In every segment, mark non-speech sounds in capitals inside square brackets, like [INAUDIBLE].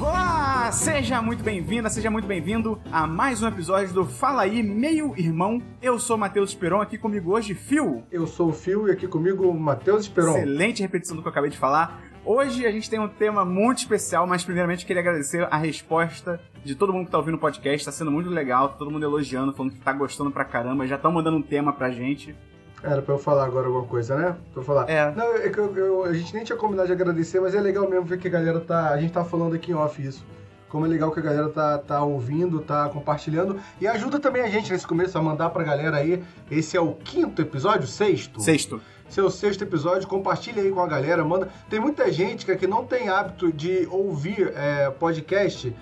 Olá, seja muito bem-vinda, seja muito bem-vindo a mais um episódio do Fala aí, meio irmão. Eu sou Matheus Esperon, aqui comigo hoje, Phil. Eu sou o Phil e aqui comigo o Matheus Esperon. Excelente repetição do que eu acabei de falar. Hoje a gente tem um tema muito especial, mas primeiramente queria agradecer a resposta de todo mundo que tá ouvindo o podcast. Tá sendo muito legal, tá todo mundo elogiando, falando que tá gostando pra caramba. Já estão mandando um tema pra gente. Era pra eu falar agora alguma coisa, né? Pra eu falar. É. Não, é que eu, eu- a gente nem tinha combinado de agradecer, mas é legal mesmo ver que a galera tá. A gente tá falando aqui em off isso. Como é legal que a galera tá, tá ouvindo, tá compartilhando. E ajuda também a gente nesse começo a mandar pra galera aí. Esse é o quinto episódio? Sexto? Sexto. seu sexto episódio, compartilha aí com a galera, manda. Tem muita gente que não tem hábito de ouvir é, podcast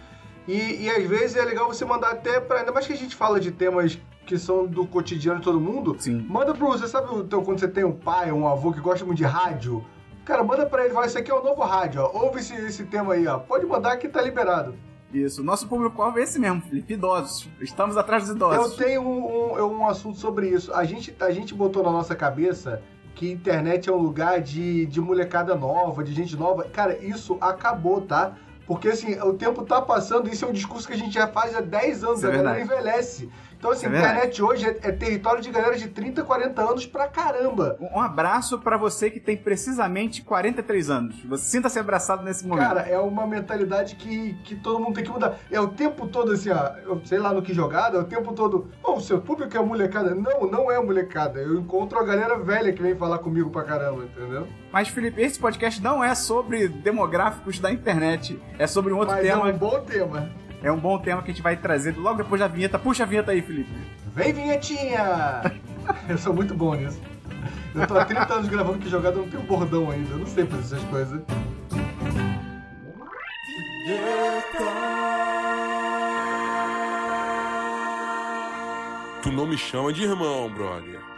e, e às vezes é legal você mandar até para ainda mais que a gente fala de temas que são do cotidiano de todo mundo. Sim. Manda pro você sabe o teu- quando você tem um pai, um avô que gosta muito de rádio. Cara, manda pra ele, fala, isso aqui é o novo rádio, ó. Ouve esse, esse tema aí, ó. Pode mandar que tá liberado. Isso. Nosso público-alvo é esse mesmo, Felipe. Idosos. Estamos atrás dos Eu idosos. tenho um, um- um assunto sobre isso. A gente, a gente botou na nossa cabeça que internet é um lugar de, de molecada nova, de gente nova. Cara, isso acabou, tá? Porque assim, o tempo tá passando, isso é um discurso que a gente já faz há 10 anos, Isso é a galera envelhece. Então, assim, é internet hoje é, é território de galera de 30, 40 anos pra caramba. Um abraço pra você que tem precisamente 43 anos. Você sinta-se abraçado nesse momento. Cara, é uma mentalidade que, que todo mundo tem que mudar. É o tempo todo assim, ó, eu sei lá no que jogada, é o tempo todo. Pô, o seu público é molecada. Não, não é molecada. Eu encontro a galera velha que vem falar comigo pra caramba, entendeu? Mas, Felipe, esse podcast não é sobre demográficos da internet. É sobre um outro Mas tema. é um bom tema. É um bom tema que a gente vai trazer logo depois da vinheta. Puxa a vinheta aí, Felipe. Vem, vinhetinha! [LAUGHS] eu sou muito bom nisso. Eu tô há 30 anos gravando que jogada, eu não tenho bordão ainda. Eu não sei fazer essas coisas. Tu não me chama de irmão, brother.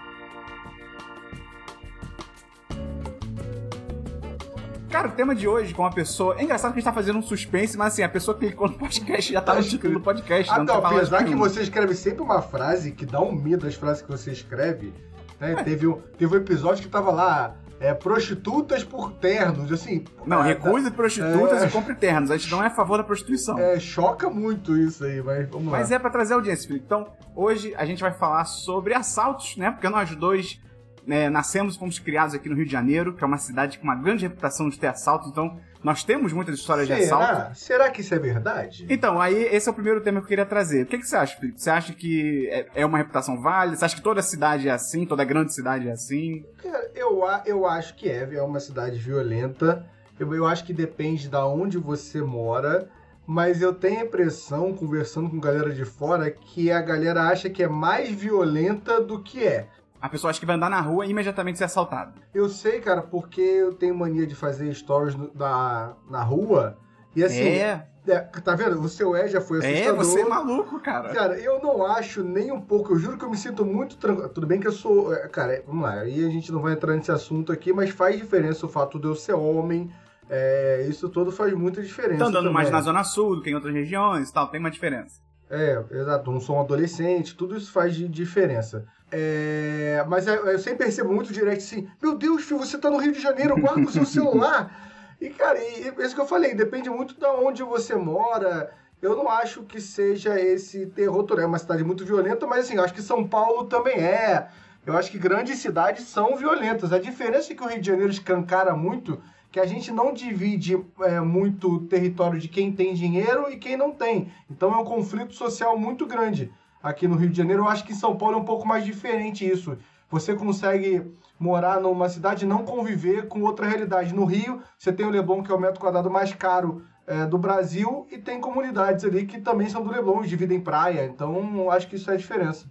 Cara, o tema de hoje com uma pessoa. É engraçado que a gente tá fazendo um suspense, mas assim, a pessoa que clicou no podcast já tá no título do podcast. Ah, não apesar que você escreve sempre uma frase que dá um medo das frases que você escreve. Né? Teve, um, teve um episódio que tava lá, é, prostitutas por ternos, assim. Não, é, recuse prostitutas é. e compre ternos. A gente não é a favor da prostituição. É, choca muito isso aí, mas vamos lá. Mas é pra trazer audiência, Felipe. Então, hoje a gente vai falar sobre assaltos, né? Porque nós dois né, nascemos fomos criados aqui no Rio de Janeiro, que é uma cidade com uma grande reputação de ter assaltos. Então, nós temos muitas histórias de assalto. Será? Será que isso é verdade? Então, aí esse é o primeiro tema que eu queria trazer. O que, que você acha, Felipe? Você acha que é- é uma reputação válida? Você acha que toda cidade é assim? Toda grande cidade é assim? Cara, eu, eu acho que é, é uma cidade violenta. Eu, eu acho que depende da onde você mora. Mas eu tenho a impressão, conversando com galera de fora, que a galera acha que é mais violenta do que é. A pessoa acha que vai andar na rua e imediatamente ser assaltada. Eu sei, cara, porque eu tenho mania de fazer stories na, na rua. E assim, é, é, tá vendo? O seu é já foi é, assustador. você é maluco, cara. Cara, eu não acho nem um pouco, eu juro que eu me sinto muito tranquilo. Tudo bem que eu sou. é, Cara, é, vamos lá, aí a gente não vai entrar nesse assunto aqui, mas faz diferença o fato de eu ser homem. é, isso tudo faz muita diferença. Tá andando também. mais na Zona Sul do que em outras regiões e tal, tem uma diferença. É, exato, não sou um adolescente, tudo isso faz de diferença. É, mas é- eu sempre percebo muito direct assim: Meu Deus, filho, você tá no Rio de Janeiro, guarda o seu [LAUGHS] celular. E, cara, e, e isso que eu falei, depende muito de onde você mora. Eu não acho que seja esse terror todo. É uma cidade muito violenta, mas assim, eu acho que São Paulo também é. Eu acho que grandes cidades são violentas. A diferença é que o Rio de Janeiro escancara muito que a gente não divide é, muito território de quem tem dinheiro e quem não tem. Então é um conflito social muito grande aqui no Rio de Janeiro. Eu acho que em São Paulo é um pouco mais diferente isso. Você consegue morar numa cidade e não conviver com outra realidade. No Rio, você tem o Leblon, que é o metro quadrado mais caro é, do Brasil, e tem comunidades ali que também são do Leblon, dividem praia. Então, acho que isso é a diferença.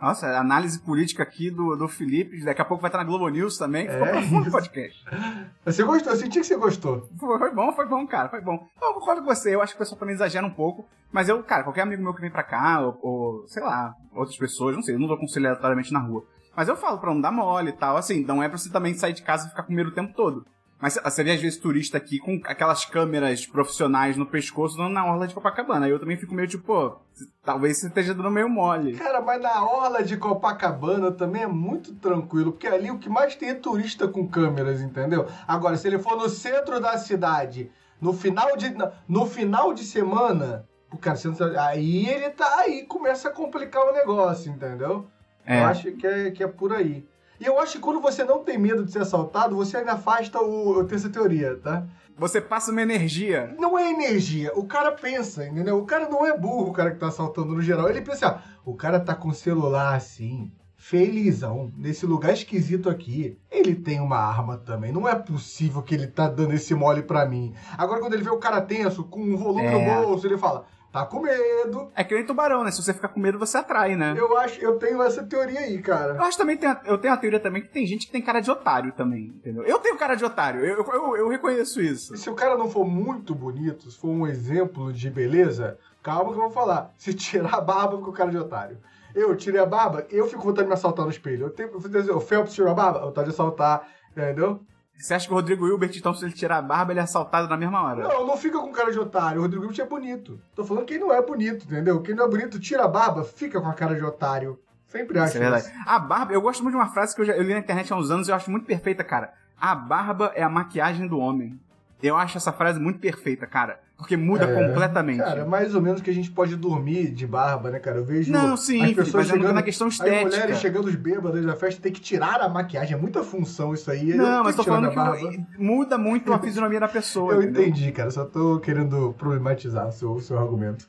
Nossa, análise política aqui do, do Felipe, daqui a pouco vai estar na Globo News também. Ficou É profundo o podcast. [LAUGHS] Você gostou? Eu senti que você gostou. Foi, foi bom, foi bom, cara, foi bom. Eu concordo com você, eu acho que o pessoal também exagera um pouco. Mas eu, cara, qualquer amigo meu que vem pra cá, ou, ou, sei lá, outras pessoas, não sei, eu não vou aconselhar aleatoriamente na rua. Mas eu falo pra não dar mole e tal, assim, não é pra você também sair de casa e ficar com medo o tempo todo. Mas você vê às vezes turista aqui com aquelas câmeras profissionais no pescoço dando na orla de Copacabana. Aí eu também fico meio tipo, pô, talvez você esteja dando meio mole. Cara, mas na orla de Copacabana também é muito tranquilo, porque ali o que mais tem é turista com câmeras, entendeu? Agora, se ele for no centro da cidade, no final de, no final de semana, o cara, aí ele tá aí, começa a complicar o negócio, entendeu? É. Eu acho que é, que é por aí. E eu acho que quando você não tem medo de ser assaltado, você ainda afasta o. Eu tenho essa teoria, tá? Você passa uma energia. Não é energia. O cara pensa, entendeu? O cara não é burro, o cara que tá assaltando no geral. Ele pensa, ah, o cara tá com o celular assim, felizão, nesse lugar esquisito aqui. Ele tem uma arma também. Não é possível que ele tá dando esse mole pra mim. Agora, quando ele vê o cara tenso, com um volume é. no bolso, ele fala. Tá com medo. É que nem tubarão, né? Se você ficar com medo, você atrai, né? Eu acho, eu tenho essa teoria aí, cara. Eu acho também, tem, eu tenho a teoria também que tem gente que tem cara de otário também, entendeu? Eu tenho cara de otário, eu, eu, eu reconheço isso. E se o cara não for muito bonito, se for um exemplo de beleza, calma que eu vou falar. [LAUGHS] Se tirar a barba, fica o cara de otário. Eu tirei a barba, eu fico vontade de me assaltar no espelho. Eu tenho, o Phelps tirou a barba, vontade de assaltar, entendeu? Você acha que o Rodrigo Hilbert, então, se ele tirar a barba, ele é assaltado na mesma hora? Não, não fica com cara de otário. O Rodrigo Hilbert é bonito. Tô falando quem não é bonito, entendeu? Quem não é bonito, tira a barba, fica com a cara de otário. Sempre acho isso. É verdade. A barba, eu gosto muito de uma frase que eu, já, eu li na internet há uns anos e eu acho muito perfeita, cara. A barba é a maquiagem do homem. Eu acho essa frase muito perfeita, cara. Porque muda é, completamente. Cara, mais ou menos que a gente pode dormir de barba, né, cara? Eu vejo Não, sim, as pessoas mas é chegando na questão estética. As mulheres chegando os bêbados da festa tem que tirar a maquiagem. É muita função isso aí. Não, mas tô falando que muda muito a fisionomia da pessoa. Eu entendeu? entendi, cara. Só tô querendo problematizar o seu, o seu argumento.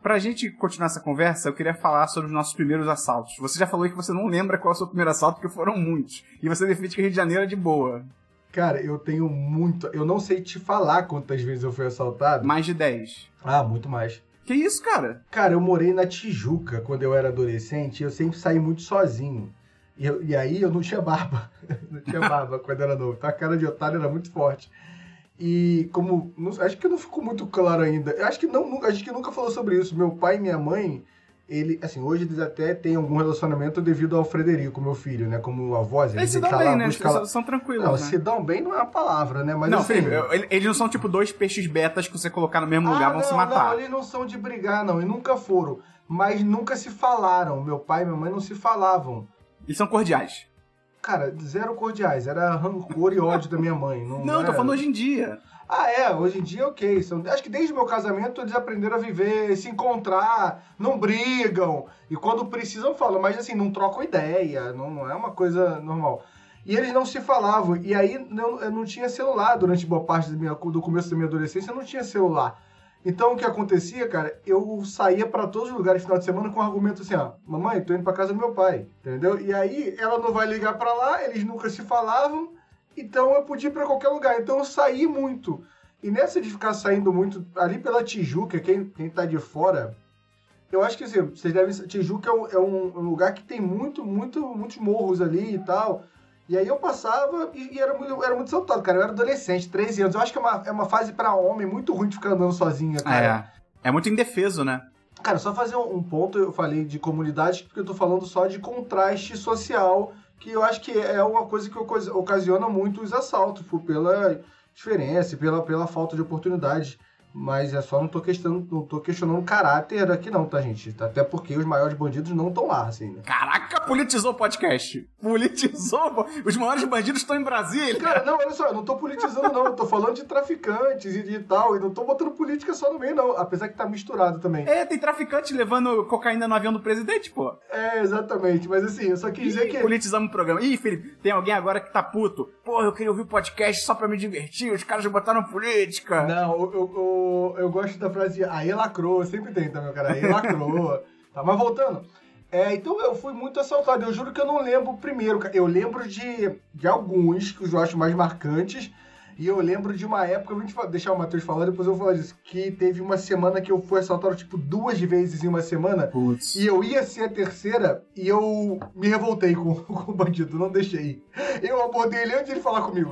Pra gente continuar essa conversa, eu queria falar sobre os nossos primeiros assaltos. Você já falou que você não lembra qual é o seu primeiro assalto, porque foram muitos. E você defende que Rio de Janeiro é de boa. Cara, eu tenho muito. Eu não sei te falar quantas vezes eu fui assaltado. Mais de 10. Ah, muito mais. Que isso, cara? Cara, eu morei na Tijuca quando eu era adolescente e eu sempre saí muito sozinho. E, eu, e aí eu não tinha barba. [LAUGHS] não tinha barba quando era novo. Então a cara de otário era muito forte. E como. Não, acho que não ficou muito claro ainda. Acho que não, acho que nunca falou sobre isso. Meu pai e minha mãe ele, assim, hoje eles até têm algum relacionamento devido ao Frederico, meu filho, né? Como avós, eles, eles se dão tá bem, né? Lá... São tranquilos, Não, né? se dão bem não é a palavra, né? Mas, não, assim... Felipe, eles não são tipo dois peixes betas que você colocar no mesmo ah, lugar vão não, se matar. Não, eles não são de brigar, não, e nunca foram. Mas nunca se falaram. Meu pai e minha mãe não se falavam. E são cordiais. Cara, zero cordiais. Era rancor e ódio da minha mãe. Não, não, não tô falando hoje em dia. Ah, é, hoje em dia ok. São, acho que desde o meu casamento eles aprenderam a viver, se encontrar, não brigam. E quando precisam, falam, mas assim, não trocam ideia, não, não é uma coisa normal. E eles não se falavam. E aí não, eu não tinha celular durante boa parte do, minha, do começo da minha adolescência, eu não tinha celular. Então o que acontecia, cara, eu saía para todos os lugares no final de semana com o argumento assim, ó, mamãe, tô indo para casa do meu pai, entendeu? E aí ela não vai ligar para lá, eles nunca se falavam. Então eu podia ir para qualquer lugar. Então eu saí muito. E nessa de ficar saindo muito ali pela Tijuca, quem, quem tá de fora, eu acho que assim, vocês devem. Tijuca é, um, é um, lugar que tem muito, muito, muitos morros ali e tal. E aí eu passava e, e era, muito, era muito saltado, cara. Eu era adolescente, 13 anos. Eu acho que é uma, é uma fase para homem muito ruim de ficar andando sozinha, cara. É. É muito indefeso, né? Cara, só fazer um ponto, eu falei de comunidade, porque eu tô falando só de contraste social que eu acho que é uma coisa que ocasiona muito os assaltos, pela diferença, pela, pela falta de oportunidade mas é só não tô questionando, não tô questionando o caráter aqui não, tá, gente? Até porque os maiores bandidos não estão lá, assim, né? Caraca, politizou o podcast. Politizou? Os maiores bandidos estão em Brasília. Cara, não, olha só, eu não tô politizando não, eu tô falando de traficantes e de tal, e não tô botando política só no meio não, apesar que tá misturado também. É, tem traficante levando cocaína no avião do presidente, pô. É, exatamente, mas assim, eu só quis Ih, dizer que... politizamos o programa. Ih, Felipe, tem alguém agora que tá puto. Pô, eu queria ouvir o podcast só pra me divertir, os caras já botaram política. Não, eu... eu, eu gosto da frase aí lacrou, sempre tem também, cara, aí lacrou. tá, mas voltando. É, então eu fui muito assaltado. Eu juro que eu não lembro o primeiro. Eu lembro de, de alguns que eu acho mais marcantes. E eu lembro de uma época, vou deixar o Matheus falar, depois eu vou falar disso, que teve uma semana que eu fui assaltado, tipo, duas vezes em uma semana. Putz. E eu ia ser a terceira e eu me revoltei com, [LAUGHS] com o bandido, não deixei. Eu abordei ele antes de ele falar comigo.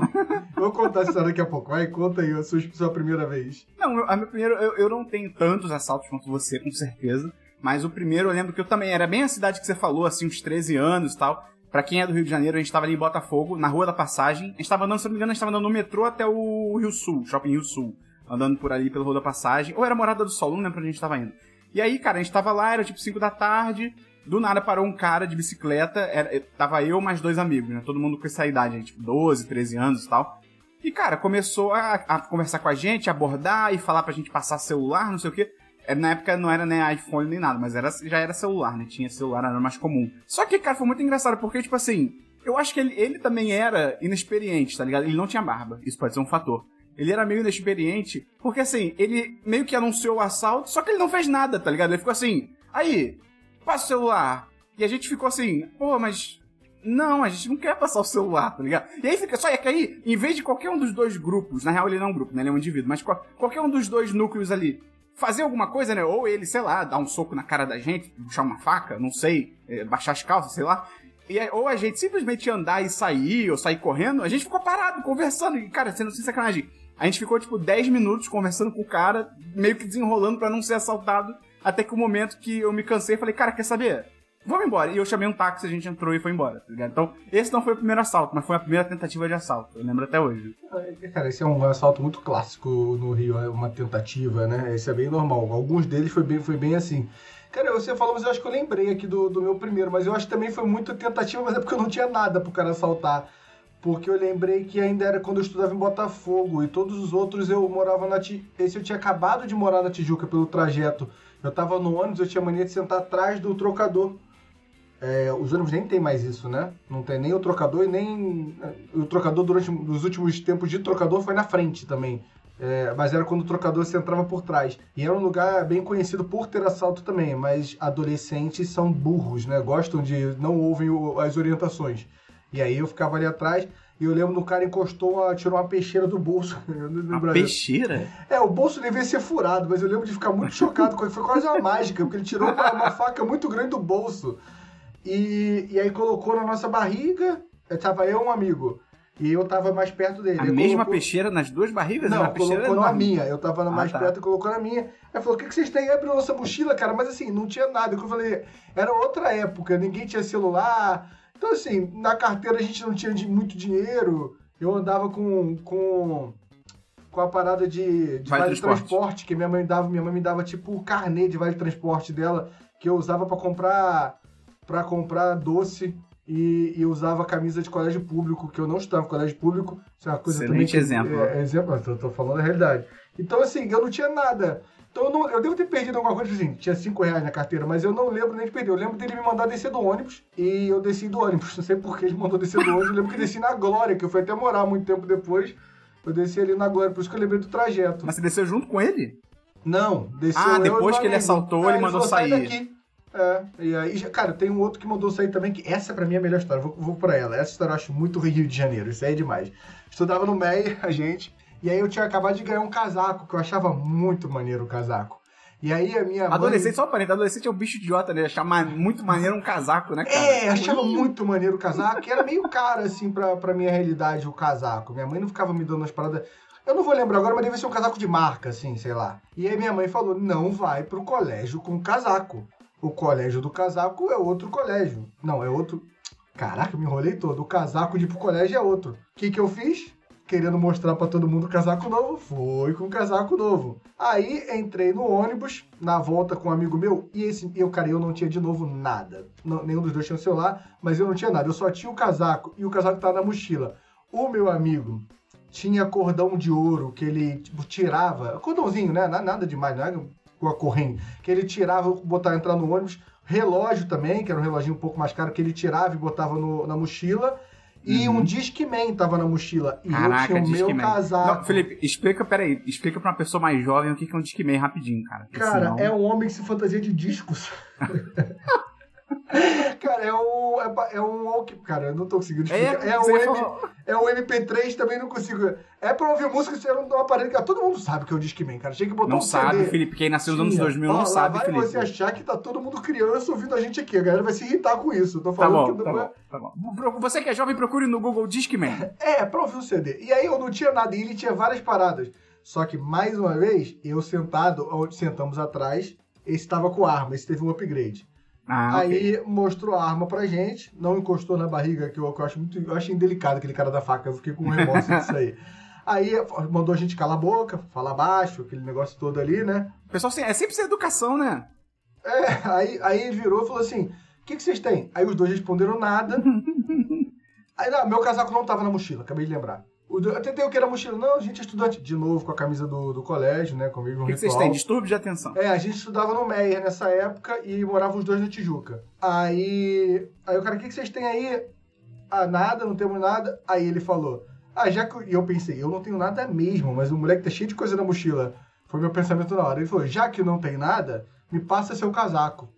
vou contar essa história daqui a pouco. Vai, conta aí a sua, sua primeira vez. Não, a minha primeira, eu, eu não tenho tantos assaltos quanto você, com certeza. Mas o primeiro eu lembro que eu também era bem a cidade que você falou, assim, uns 13 anos e tal. Pra quem é do Rio de Janeiro, a gente tava ali em Botafogo, na Rua da Passagem. A gente tava andando, se não me engano, a gente tava andando no metrô até o Rio Sul, Shopping Rio Sul. Andando por ali pela Rua da Passagem. Ou era Morada do Sol, não lembro pra onde a gente tava indo. E aí, cara, a gente tava lá, era tipo 5 da tarde. Do nada parou um cara de bicicleta. Era, tava eu mais dois amigos, né? Todo mundo com essa idade, tipo 12, 13 anos e tal. E, cara, começou a, a, conversar com a gente, abordar e falar pra gente passar celular, não sei o quê. É, na época não era nem iPhone nem nada, mas era, já era celular, né? Tinha celular, era mais comum. Só que, cara, foi muito engraçado, porque, tipo assim, eu acho que ele, ele também era inexperiente, tá ligado? Ele não tinha barba. Isso pode ser um fator. Ele era meio inexperiente, porque assim, ele meio que anunciou o assalto, só que ele não fez nada, tá ligado? Ele ficou assim, aí, passa o celular. E a gente ficou assim, pô, mas. Não, a gente não quer passar o celular, tá ligado? E aí fica só, é que aí, em vez de qualquer um dos dois grupos, na real ele não é um grupo, né? Ele é um indivíduo, mas qualquer um dos dois núcleos ali fazer alguma coisa, né? Ou ele, sei lá, dar um soco na cara da gente, puxar uma faca, não sei, é, baixar as calças, sei lá. E, ou a gente simplesmente andar e sair, ou sair correndo, a gente ficou parado, conversando. E, cara, sendo sem sacanagem, a gente ficou, tipo, 10 minutos conversando com o cara, meio que desenrolando para não ser assaltado, até que o momento que eu me cansei, falei, cara, quer saber? Vamos embora. E eu chamei um táxi, a gente entrou e foi embora, tá ligado? Então, esse não foi o primeiro assalto, mas foi a primeira tentativa de assalto. Eu lembro até hoje. Cara, esse é um assalto muito clássico no Rio, é uma tentativa, né? Esse é bem normal. Alguns deles foi bem, foi bem assim. Cara, você falou, mas eu acho que eu lembrei aqui do, do meu primeiro, mas eu acho que também foi muito tentativa, mas é porque eu não tinha nada pro cara assaltar. Porque eu lembrei que ainda era quando eu estudava em Botafogo e todos os outros eu morava na Tijuca. Esse eu tinha acabado de morar na Tijuca pelo trajeto. Eu tava no ônibus, eu tinha mania de sentar atrás do trocador. É, os ônibus nem tem mais isso, né? Não tem nem o trocador e nem. É, o trocador, durante os últimos tempos de trocador, foi na frente também. É, mas era quando o trocador se entrava por trás. E era um lugar bem conhecido por ter assalto também, mas adolescentes são burros, né? Gostam de. não ouvem as orientações. E aí eu ficava ali atrás. E eu lembro do cara encostou, tirou uma peixeira do bolso. [LAUGHS] Uma peixeira? É, o bolso devia ser furado, mas eu lembro de ficar muito chocado. Foi quase uma mágica, porque ele tirou uma, uma faca muito grande do bolso. E, e aí colocou na nossa barriga, tava eu e um amigo. E eu tava mais perto dele. A ele mesma colocou... peixeira nas duas barrigas? Não, colocou na minha. Eu tava mais ah, tá. perto e colocou na minha. Aí falou, o que, que vocês têm aí pra nossa mochila, cara? Mas assim, não tinha nada. Eu falei, era outra época, ninguém tinha celular. Então assim, na carteira a gente não tinha muito dinheiro. Eu andava com... com com a parada de, de vale, vale transporte. transporte que minha mãe dava, minha mãe me dava tipo o carnê de vale transporte dela que eu usava para comprar para comprar doce e, e, usava camisa de colégio público, que eu não estava em colégio público. Isso é uma coisa Excelente exemplo. É, é exemplo, eu tô falando a realidade. Então, assim, eu não tinha nada. Então, eu, não, eu devo ter perdido alguma coisa, assim, tinha 5 reais na carteira, mas eu não lembro nem de perder. Eu lembro dele me mandar descer do ônibus e eu desci do ônibus. [LAUGHS] Não sei por que ele mandou descer do ônibus. Eu lembro que desci na Glória, que eu fui até morar muito tempo depois. Eu desci ali na Glória, por isso que eu lembrei do trajeto. Mas você desceu junto com ele? Não, desceu Ah, depois que ele assaltou, ele mandou sair. Daqui. É, e aí, cara, tem um outro que mandou sair também, que essa pra mim é a melhor história, vou, vou pra ela. Essa história eu acho muito Rio de Janeiro, isso aí é demais. Estudava no MEI, [LAUGHS] a gente, e aí eu tinha acabado de ganhar um casaco, que eu achava muito maneiro o casaco. E aí a minha Adolescente, mãe... só parente, adolescente é um bicho idiota, né? Achar muito maneiro um casaco, né, cara? É, achava muito maneiro o casaco, e era meio caro, assim, pra, pra minha realidade o casaco. Minha mãe não ficava me dando as paradas... Eu não vou lembrar agora, mas deve ser um casaco de marca, assim, sei lá. E aí minha mãe falou, não vai pro colégio com casaco. O colégio do casaco é outro colégio. Não, é outro. Caraca, me enrolei todo. O casaco de ir pro colégio é outro. O que, que eu fiz? Querendo mostrar para todo mundo o casaco novo, foi com o casaco novo. Aí entrei no ônibus, na volta com um amigo meu, e esse, eu, cara, eu não tinha de novo nada. Não, nenhum dos dois tinha celular, mas eu não tinha nada. Eu só tinha o casaco e o casaco tava na mochila. O meu amigo tinha cordão de ouro que ele tipo, tirava, cordãozinho, né? Nada demais, não é com a corrente, que ele tirava, botava entrar no ônibus, relógio também, que era um reloginho um pouco mais caro, que ele tirava e botava no, na mochila. E uhum. um Discman tava na mochila. E Caraca, eu tinha o meu casaco. Não, Felipe, explica, peraí, explica pra uma pessoa mais jovem o que é um Discman rapidinho, cara. Cara, senão... é um homem que se fantasia de discos. [LAUGHS] Cara, é um. É, é um. Cara, eu não tô conseguindo explicar. É, é, um, M, é um MP3, também não consigo. É pra ouvir música você não dá um aparelho que todo mundo sabe que é o Discman, cara. Tinha que botar não um sabe, CD. Felipe. Quem nasceu nos anos 2000 não sabe, vai Felipe. você achar que tá todo mundo criança ouvindo a gente aqui. A galera vai se irritar com isso. Eu tô tá falando tá bom, que tá, é... bom, tá bom. Você que é jovem, procure no Google Discman. [LAUGHS] É, pra ouvir um CD. E aí eu não tinha nada. E ele tinha várias paradas. Só que, mais uma vez, eu sentado, onde sentamos atrás, esse tava com arma. Esse teve um upgrade. Ah, Aí ok. mostrou a arma pra gente, não encostou na barriga, que eu, que eu acho muito. Eu acho indelicado aquele cara da faca, eu fiquei com remorso [LAUGHS] disso aí. Aí mandou a gente calar a boca, falar baixo, aquele negócio todo ali, né? O pessoal assim, é sempre sem educação, né? É, aí, aí ele virou e falou assim: O que, que vocês têm? Aí os dois responderam nada. [LAUGHS] Aí, não, meu casaco não tava na mochila, acabei de lembrar. Eu tentei o que na mochila? Não, a gente é estudante. De novo, com a camisa do, do colégio, né? Comigo no O que, que vocês têm? Distúrbio de atenção. É, a gente estudava no Meyer nessa época e morava os dois na Tijuca. Aí, aí o cara, o que, que vocês têm aí? Ah, nada, não temos nada. Aí ele falou, ah, já que... eu- E eu pensei, eu não tenho nada mesmo, mas o moleque tá cheio de coisa na mochila. Foi meu pensamento na hora. Ele falou, já que não tem nada, me passa seu casaco.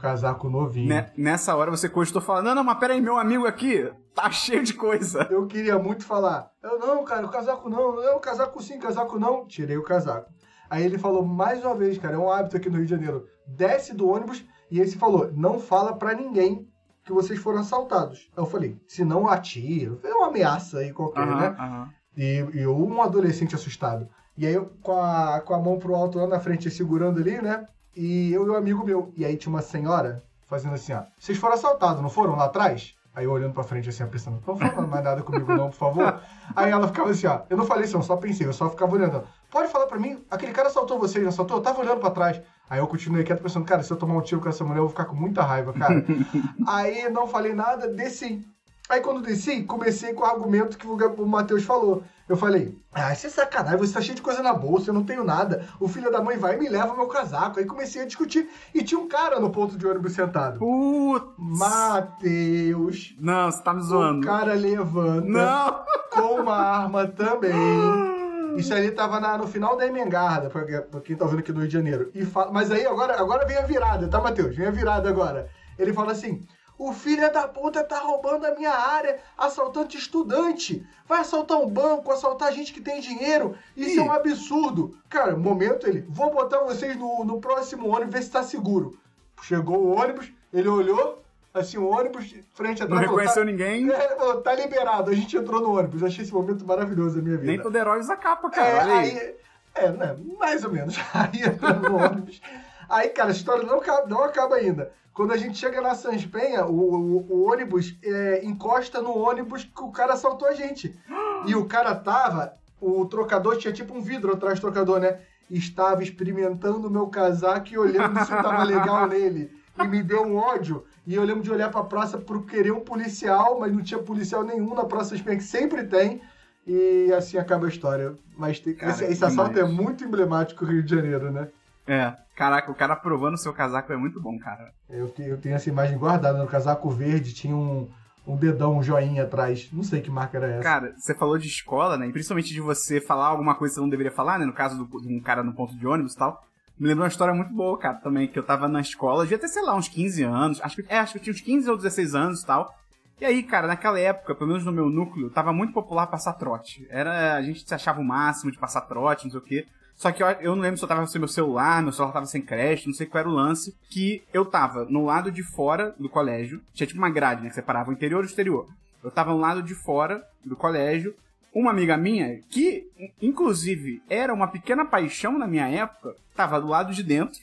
Casaco novinho. Né? Nessa hora você costou falar, não, não, mas peraí, meu amigo aqui tá [LAUGHS] cheio de coisa. Eu queria muito falar, eu não, cara, o casaco não, não, casaco sim, casaco não. Tirei o casaco. Aí ele falou mais uma vez, cara, é um hábito aqui no Rio de Janeiro. Desce do ônibus e esse falou, não fala pra ninguém que vocês foram assaltados. Aí eu falei, se não atiro, é uma ameaça aí qualquer, Aham, né? aham. E, e eu, um adolescente assustado. E aí eu com a, com a mão pro alto lá na frente, segurando ali, né? E eu e um amigo meu. E aí tinha uma senhora fazendo assim, ó. Vocês foram assaltados, não foram lá atrás? Aí eu olhando pra frente assim, pensando, não fala mais nada comigo não, por favor. [LAUGHS] Aí ela ficava assim, ó. Eu não falei isso, não, só pensei, eu só ficava olhando. Pode falar pra mim, aquele cara assaltou vocês, não assaltou? Eu tava olhando pra trás. Aí eu continuei quieto pensando, cara, se eu tomar um tiro com essa mulher, eu vou ficar com muita raiva, cara. [LAUGHS] Aí não falei nada, desci. Aí quando desci, comecei com o argumento que o Matheus falou. Eu falei, ah, isso é sacanagem, você tá cheio de coisa na bolsa, eu não tenho nada. O filho da mãe vai e me leva meu casaco. Aí comecei a discutir. E tinha um cara no ponto de ônibus sentado. Putz. Matheus. Não, você tá me O zoando. cara levanta Não! com uma arma também. [LAUGHS] Isso ali tava na- no final da Emengarda, pra, pra quem tá ouvindo aqui do Rio de Janeiro. E fala- mas aí agora, agora vem a virada, tá, Matheus? Vem a virada agora. Ele fala assim: o filho da puta tá roubando a minha área, assaltante estudante. Vai assaltar um banco, assaltar gente que tem dinheiro. Isso é um absurdo. Cara, momento ele, vou botar vocês no, no próximo ônibus, ver se tá seguro. Chegou o ônibus, ele olhou, assim, o ônibus, frente Não atrás. falou, reconheceu tá- ninguém. [LAUGHS] é, tá liberado. A gente entrou no ônibus. Achei esse momento maravilhoso da minha vida. Nem todo herói usa capa, cara. É, aí. é, né, mais ou menos. [LAUGHS] Aí entramos no ônibus. Aí, cara, a história não não acaba ainda. Quando a gente chega na Sans Penha, o, o- o ônibus é, encosta no ônibus que o cara assaltou a gente. E o cara tava, o trocador tinha tipo um vidro atrás do trocador, né? Estava experimentando o meu casaco e olhando se tava legal [LAUGHS] nele. E me deu um ódio. E eu lembro de olhar pra praça por querer um policial, mas não tinha policial nenhum na Praça Sans Penha, que sempre tem. E assim acaba a história. Mas tem- Cara, esse, esse assalto é muito emblemático do Rio de Janeiro, né? É. Caraca, o cara provando o seu casaco é muito bom, cara. Eu, te- eu tenho essa imagem guardada no casaco verde, tinha um, um dedão, um joinha atrás. Não sei que marca era essa. Cara, você falou de escola, né? E principalmente de você falar alguma coisa que você não deveria falar, né? No caso do, de um cara no ponto de ônibus e tal. Me lembrou uma história muito boa, cara, também, que eu tava na escola, devia ter, sei lá, uns 15 anos. Acho que, é, acho que eu tinha uns 15 ou 16 anos e tal. E aí, cara, naquela época, pelo menos no meu núcleo, tava muito popular passar trote. Era, a gente se achava o máximo de passar trote, não sei o quê. Só que eu, não lembro se eu tava sem meu celular, meu celular tava sem crédito, não sei qual era o lance. Que eu tava no lado de fora do colégio. Tinha tipo uma grade, né? Que separava o interior do exterior. Eu tava no lado de fora do colégio. Uma amiga minha, que inclusive era uma pequena paixão na minha época, tava do lado de dentro.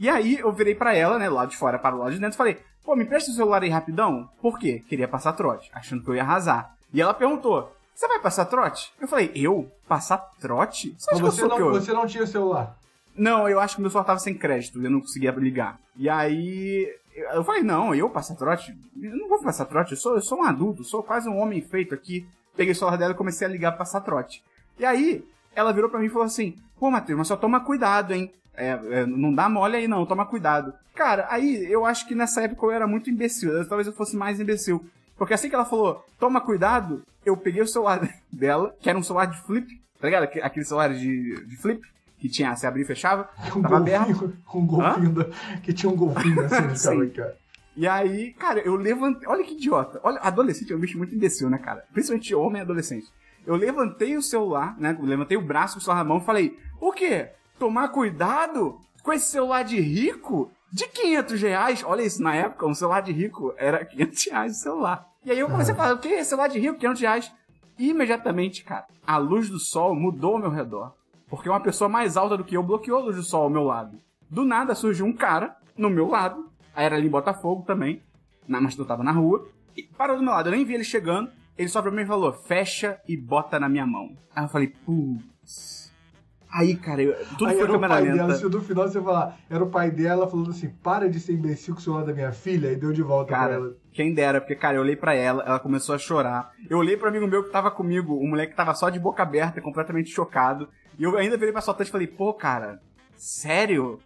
E aí eu virei pra ela, né, do lado de fora para o lado de dentro, e falei: pô, me presta o celular aí rapidão? Por quê? Queria passar trote, achando que eu ia arrasar. E ela perguntou: você vai passar trote? Eu falei: eu? Passar trote? Você você não, você não tinha celular. Não, eu acho que meu celular tava sem crédito, eu não conseguia ligar. E aí eu falei, não, eu passar trote? Eu não vou passar trote, eu sou, eu sou um adulto, sou quase um homem feito aqui. Peguei o celular dela e comecei a ligar pra passar trote. E aí, ela virou pra mim e falou assim, pô, Matheus, mas só toma cuidado, hein? É, é, não dá mole aí não, toma cuidado. Cara, aí eu acho que nessa época eu era muito imbecil, talvez eu fosse mais imbecil. Porque assim que ela falou, toma cuidado, eu peguei o celular [LAUGHS] dela, que era um celular de flip, tá ligado? Aquele- celular de, de flip, que tinha, se abria e fechava, [LAUGHS] Um tava aberto. golfinho, um golfinho da- que tinha um golfinho assim, [LAUGHS] sabe, Sim. cara? E aí, cara, eu levantei. Olha que idiota. Olha, adolescente é um bicho muito imbecil, né, cara? Principalmente homem e adolescente. Eu levantei o celular, né? Levantei o braço com o celular na mão e falei: O quê? Tomar cuidado com esse celular de rico? De 500 reais? Olha isso, na época, um celular de rico era 500 reais o celular. E aí eu comecei a falar: O quê? Celular de rico? 500 reais? E imediatamente, cara, a luz do sol mudou ao meu redor. Porque uma pessoa mais alta do que eu bloqueou a luz do sol ao meu lado. Do nada surgiu um cara no meu lado Aí era ali em Botafogo também, mas eu tava na rua. E parou do meu lado, eu nem vi ele chegando. Ele só pra mim falou, fecha e bota na minha mão. Aí eu falei, putz. Aí, cara, eu, tudo Aí foi câmera lenta. dela, se no final você falar, era o pai dela falando assim, para de ser imbecil com o celular da minha filha, e deu de volta pra Cara, ela. quem dera, porque, cara, eu olhei pra ela, ela começou a chorar. Eu olhei pro amigo meu que tava comigo, um moleque que tava só de boca aberta, completamente chocado. E eu ainda virei pra assaltante e falei, pô, cara, sério?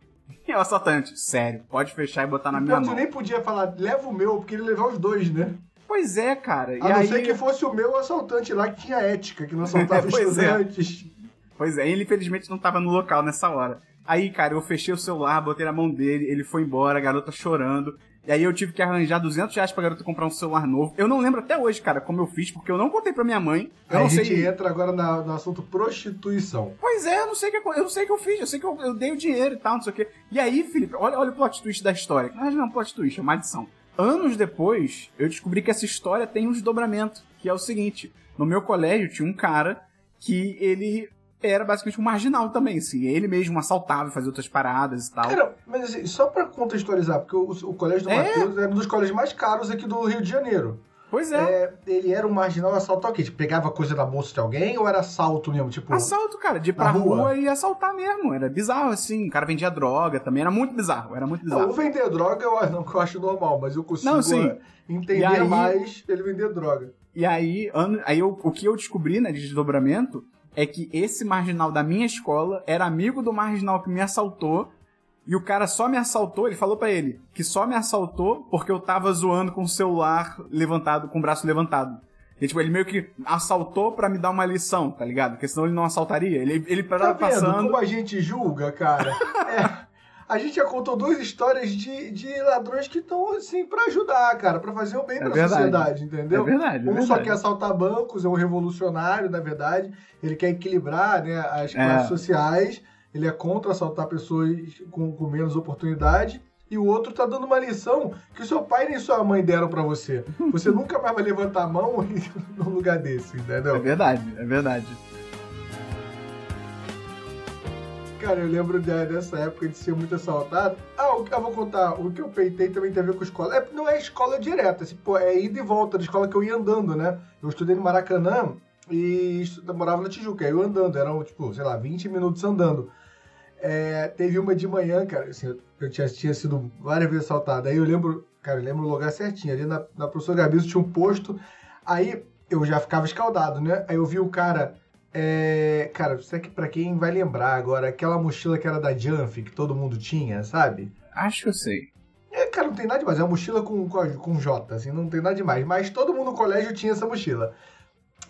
E [LAUGHS] o assaltante, sério, pode fechar e botar na minha Pô, tu mão. nem podia falar, leva o meu, porque ele levar os dois, né? Pois é, cara. E A não aí... ser que fosse o meu assaltante lá que tinha ética, que não assaltava [LAUGHS] Pois é. Pois é, ele infelizmente não tava no local nessa hora. Aí, cara, eu fechei o celular, botei na mão dele, ele foi embora, a garota chorando. E aí eu tive que arranjar 200 reais pra garota comprar um celular novo. Eu não lembro até hoje, cara, como eu fiz, porque eu não contei pra minha mãe. Eu Aí não a sei. gente entra agora na- no assunto prostituição. Pois é, eu não sei o que eu, eu não sei que eu fiz, eu sei que eu, eu dei o dinheiro e tal, não sei o que. E aí, Felipe, olha, olha o plot twist da história. Mas não é um plot twist, é uma adição. Anos depois, eu descobri que essa história tem um desdobramento, que é o seguinte: no meu colégio tinha um cara que ele era basicamente um marginal também, assim. Ele mesmo assaltava, fazia outras paradas e tal. Cara, mas assim, só pra contextualizar, porque o, o colégio do É. Matheus era um dos colégios mais caros aqui do Rio de Janeiro. Pois é. É, ele era um marginal assaltar o quê? Tipo, pegava coisa da bolsa de alguém ou era assalto mesmo? Tipo, Assalto, cara, de ir pra rua. rua. e assaltar mesmo. Era bizarro, assim. O cara vendia droga também. Era muito bizarro, era muito não, bizarro. vender droga eu, não, eu acho normal, mas eu consigo Não, sim. eh, entender E aí- mais ele vender droga. E aí, ano- aí eu- o que eu descobri, né, de desdobramento, é que esse marginal da minha escola era amigo do marginal que me assaltou. E o cara só me assaltou, ele falou pra ele que só me assaltou porque eu tava zoando com o celular levantado, com o braço levantado. E, tipo, ele meio que assaltou pra me dar uma lição, tá ligado? Porque senão ele não assaltaria. Ele, ele Tá passando. como a gente julga, cara? [LAUGHS] É, a gente já contou duas histórias de, de ladrões que estão, assim, pra ajudar, cara, pra fazer o bem É pra verdade. sociedade, É entendeu? verdade, é Um verdade. só quer assaltar bancos, é um revolucionário, na verdade. Ele quer equilibrar né, as classes É. sociais. Ele é contra assaltar pessoas com, com menos oportunidade. E o outro tá dando uma lição que o seu pai nem sua mãe deram pra você. Você [LAUGHS] nunca mais vai levantar a mão [LAUGHS] num lugar desse, É entendeu? verdade, é verdade. Cara, eu lembro de- dessa época de ser muito assaltado. Ah, eu vou contar, o que eu peitei também tem a ver com escola. É, não é escola direta, assim, pô, é ida e volta da escola que eu ia andando, né? Eu estudei no Maracanã e morava na Tijuca, aí eu andando, eram, tipo, sei lá, 20 minutos andando. É, teve uma de manhã, cara, assim, eu- eu tinha, tinha sido várias vezes assaltado. Aí eu lembro, cara, eu lembro o lugar certinho, ali na, na professora Gabiso tinha um posto, aí eu já ficava escaldado, né? Aí eu vi o cara é, cara, isso aqui pra quem vai lembrar agora, aquela mochila que era da Jump, que todo mundo tinha, sabe? Acho que eu sei. É, cara, não tem nada demais. É uma mochila com, com, com J, assim, não tem nada demais. Mas todo mundo no colégio tinha essa mochila.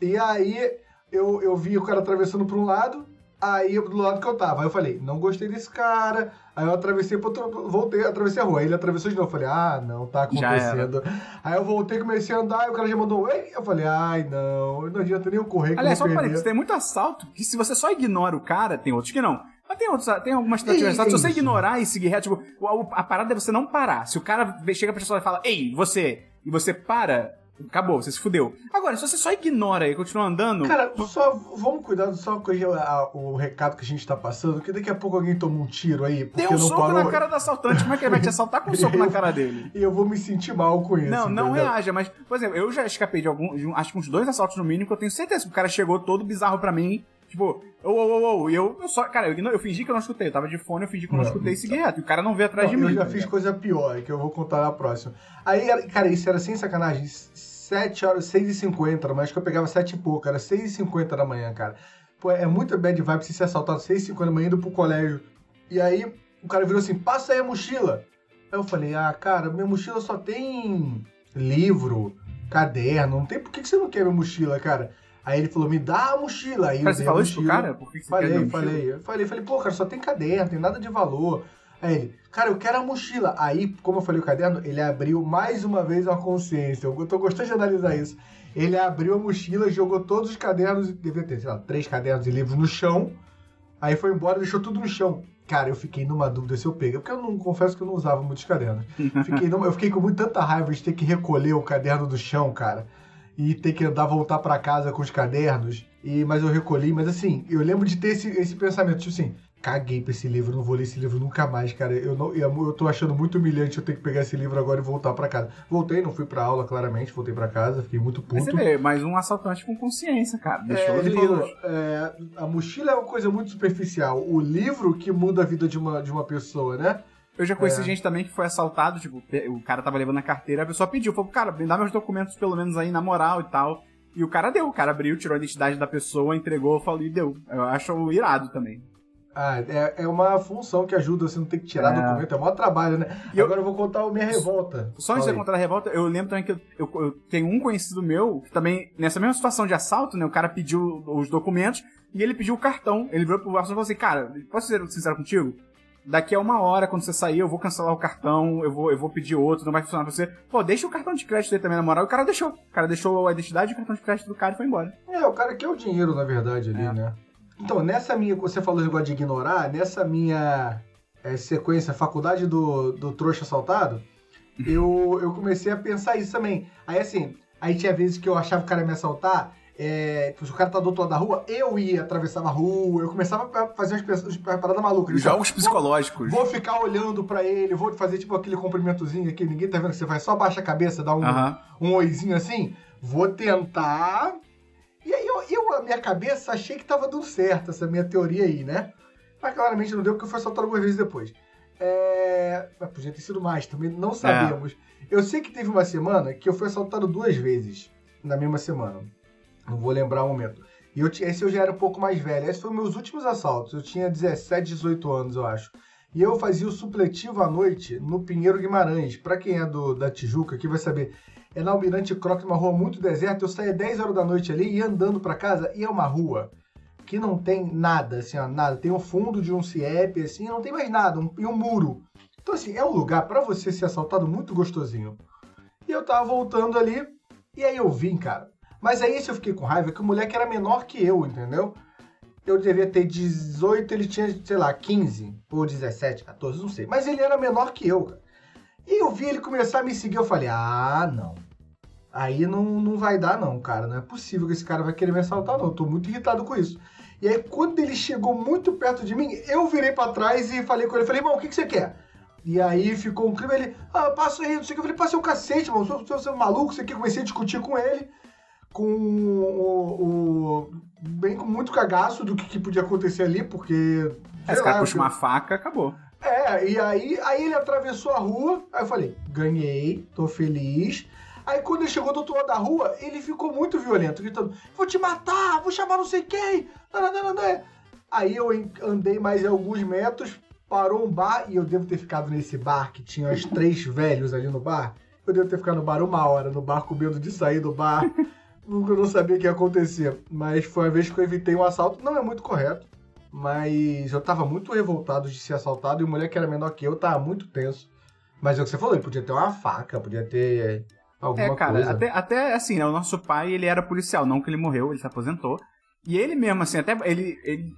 E aí eu, eu vi o cara atravessando pra um lado, aí eu- do lado que eu tava. Aí eu falei, não gostei desse cara. Aí eu atravessei pro outro, voltei, atravessei a rua. Aí ele atravessou de novo. Eu falei, ah, não, tá acontecendo. Aí eu voltei, comecei a andar, e o cara já mandou, ei. Eu falei, ai, não, não adianta nem eu correr Aliás, eu só parênteses, tem muito assalto que se você só ignora o cara, tem outros que não. Mas tem outros, tem algumas tentativas de assalto. Se você ignorar e seguir reto, tipo, o- a, parada é você não parar. Se o cara chega pra pessoa e fala, ei, você, e você para, acabou, você se fudeu. Agora, se você só ignora e continua andando. Cara, só vamos cuidar, só a- o recado que a gente tá passando, que daqui a pouco alguém toma um tiro aí, porque Deu um soco parou. na cara do assaltante. Como é que ele vai te assaltar com um soco na cara dele? [LAUGHS] E eu vou me sentir mal com isso. Não, não entendeu? reaja, mas, por exemplo, eu já escapei de algum, de um- acho que uns dois assaltos no mínimo, que eu tenho certeza que o cara chegou todo bizarro pra mim, tipo, ô, ô, ô, ô, e eu, eu só, cara, eu, eu fingi que eu não escutei, eu tava de fone, eu fingi que eu não, Não. escutei e segui reto, e o cara não veio atrás Não, de mim. eu já tá fiz ligado? coisa pior, que eu vou contar na próxima. Aí, cara, isso era sem sacanagem. 7 horas, 6 e 50 mas acho que eu pegava 7 e pouco, era 6 e 50 da manhã, cara. Pô, é muita bad vibe você ser assaltado 6 e 50 da manhã indo pro colégio. E aí, o cara virou assim, passa aí a mochila. Aí eu falei, ah, cara, minha mochila só tem livro, caderno, não tem, por que que você não quer minha mochila, cara? Aí ele falou, me dá a mochila. Aí eu Cara, você falou isso pro mochila. cara? Por que que você Falei, quer falei. Eu falei, falei, pô, cara, só tem caderno, tem nada de valor. Aí ele, cara, eu quero a mochila. Aí, como eu falei o caderno, ele abriu mais uma vez a consciência. Eu tô gostando de analisar isso. Ele abriu a mochila, jogou todos os cadernos, devia ter, sei lá, três cadernos e livros no chão. Aí foi embora, deixou tudo no chão. Cara, eu fiquei numa dúvida se eu peguei, porque eu não confesso que eu não usava muitos cadernos. [LAUGHS] Fiquei numa- eu fiquei com muita tanta raiva de ter que recolher o caderno do chão, cara. E ter que andar, voltar pra casa com os cadernos. E, mas eu recolhi, mas assim, eu lembro de ter esse, esse pensamento, tipo assim, caguei pra esse livro, não vou ler esse livro nunca mais, cara. Eu, não, eu, tô achando muito humilhante eu ter que pegar esse livro agora e voltar pra casa. Voltei, não fui pra aula, claramente, voltei pra casa, fiquei muito Mas puto. você vê, mais um assaltante com consciência, cara. Deixou É, os livros. é, a mochila é uma coisa muito superficial. O livro que muda a vida de uma, de uma pessoa, né? Eu já conheci É. gente também que foi assaltado, tipo, o cara tava levando a carteira, a pessoa pediu, falou, cara, me dá meus documentos pelo menos aí na moral e tal. E o cara deu, o cara abriu, tirou a identidade da pessoa, entregou, falou e deu. Eu acho irado também. Ah, é, é uma função que ajuda, você não tem que tirar É. documento, é o maior trabalho, né? E eu- Agora eu vou contar a minha revolta. Só antes de contar a revolta, eu lembro também que eu, eu- eu tenho um conhecido meu que também, nessa mesma situação de assalto, né? O cara pediu os documentos e ele pediu o cartão. Ele virou pro garçom e falou assim: Cara, posso ser sincero contigo? Daqui a uma hora, quando você sair, eu vou cancelar o cartão, eu vou, eu vou pedir outro, não vai funcionar pra você. Pô, deixa o cartão de crédito aí também na moral. E o cara deixou. O cara deixou a identidade e o cartão de crédito do cara e foi embora. É, o cara quer o dinheiro, na verdade, ali, É. né? Então, nessa minha, você falou de negócio de ignorar, nessa minha é, sequência, faculdade do, do trouxa assaltado, eu, eu comecei a pensar isso também. Aí, assim, aí tinha vezes que eu achava que o cara ia me assaltar, é, se o cara tá do outro lado da rua, eu ia atravessar a rua, eu começava a fazer umas, umas paradas malucas. Eu Jogos vou- psicológicos. Vou ficar olhando pra ele, vou fazer tipo aquele cumprimentozinho aqui, ninguém tá vendo que você faz, só baixa a cabeça, dá um, Aham. um oizinho assim. Vou tentar. E aí eu, eu, a minha cabeça, achei que tava dando certo essa minha teoria aí, né? Mas claramente não deu, porque eu fui assaltado algumas vezes depois. É... Mas podia ter sido mais, também não sabemos. Eu sei que teve uma semana que eu fui assaltado duas vezes na mesma semana. Não vou lembrar o momento. E eu, esse eu já era um pouco mais velho. Esse foi meus últimos assaltos. Eu tinha 17, 18 anos, eu acho. E eu fazia o supletivo à noite no Pinheiro Guimarães. Pra quem é do, da Tijuca aqui vai saber. É na Almirante Croc, uma rua muito deserta. Eu saía 10 horas da noite ali e andando pra casa. E é uma rua que não tem nada, assim, ó, nada. Tem o fundo de um CIEP, assim, não tem mais nada. Um, e um muro. Então, assim, é um lugar pra você ser assaltado muito gostosinho. E eu tava voltando ali, e aí eu vim, cara. Mas aí esse eu fiquei com raiva, que o moleque era menor que eu, entendeu? Eu devia ter 18, ele tinha, sei lá, 15, ou 17, 14, não sei. Mas ele era menor que eu, cara. E eu vi ele começar a me seguir, eu falei, ah, não. Aí não, não vai dar, não, cara. Não é possível que esse cara vai querer me assaltar, não. Eu tô muito irritado com isso. E aí, quando ele chegou muito perto de mim, eu virei pra trás e falei com ele, falei, irmão, o que, que você quer? E aí ficou um clima, ele, ah, passa aí, não sei o que. Eu falei, passa o cacete, mano, sou, sou, sou maluco, isso aqui. Comecei a discutir com ele, com o. o- bem com muito cagaço do que, que podia acontecer ali, porque. Sei Esse cara puxa eu- uma faca, acabou. É, e aí, aí ele atravessou a rua, aí eu falei, ganhei, tô feliz. Aí quando ele chegou do outro lado da rua, ele ficou muito violento, gritando, vou te matar, vou chamar não sei quem. Aí eu andei mais alguns metros, parou um bar, e eu devo ter ficado nesse bar, que tinha os três velhos ali no bar. Eu devo ter ficado no bar uma hora, no bar com medo de sair do bar. [LAUGHS] Nunca não sabia o que ia acontecer. Mas foi a vez que eu evitei um assalto. Não é muito correto. Mas eu tava muito revoltado de ser assaltado e o moleque era menor que eu, tava muito tenso. Mas é o que você falou, ele podia ter uma faca, podia ter alguma É, cara, coisa. até, até assim, né? O nosso pai, ele era policial, não que ele morreu, ele se aposentou. E ele mesmo, assim, até ele. ele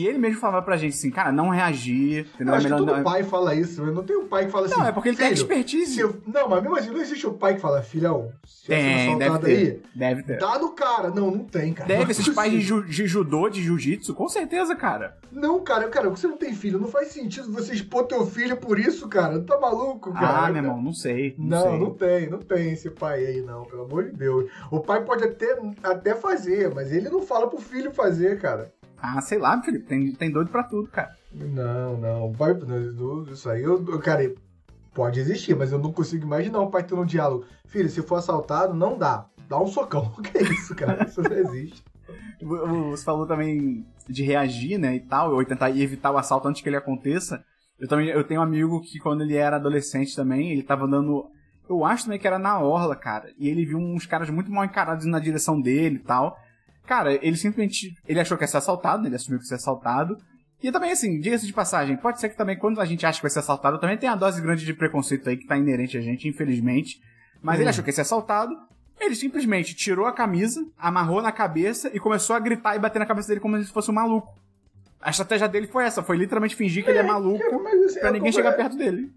e ele mesmo falava pra gente assim, cara, não reagir, Eu entendeu? É acho que todo não- pai fala isso, mas não tem um pai que fala assim. Não, é porque ele tem "Filho, expertise. se eu-" Não, mas mesmo assim, não existe um pai que fala, filhão, se você Tem, for deve ter. aí, Deve ter. dá no cara. Não, não tem, cara. Não Deve, é esses pais de, ju- de judô, de jiu-jitsu, com certeza, cara. Não, cara, cara, você não tem filho, não faz sentido você expor teu filho por isso, cara. Tá maluco, cara? ah, meu irmão, não sei. Não, Não, sei. não tem, não tem esse pai aí, não, pelo amor de Deus. O pai pode até, até fazer, mas ele não fala pro filho fazer, cara. Ah, sei lá, Felipe, tem, tem doido pra tudo, cara. Não, não, pai, isso aí, eu, eu- cara, pode existir, mas eu não consigo imaginar um pai tendo um diálogo. Filho, se for assaltado, não dá. Dá um socão. O [LAUGHS] que é isso, cara? Isso não existe. Você falou também de reagir, né, e tal, ou tentar evitar o assalto antes que ele aconteça. Eu também eu tenho um amigo que quando ele era adolescente também, ele tava andando, eu acho também que era na orla, cara, e ele viu uns caras muito mal encarados na direção dele e tal. Cara, ele simplesmente, ele achou que ia ser assaltado, ele assumiu que ia ser assaltado. E também, assim, diga-se de passagem, pode ser que também quando a gente acha que vai ser assaltado, também tem a dose grande de preconceito aí que tá inerente a gente, infelizmente. Mas ele Hum. achou que ia ser assaltado, ele simplesmente tirou a camisa, amarrou na cabeça e começou a gritar e bater na cabeça dele como se fosse um maluco. A estratégia dele foi essa, foi literalmente fingir que ele é maluco Mas, assim, pra é ninguém chegar perto dele.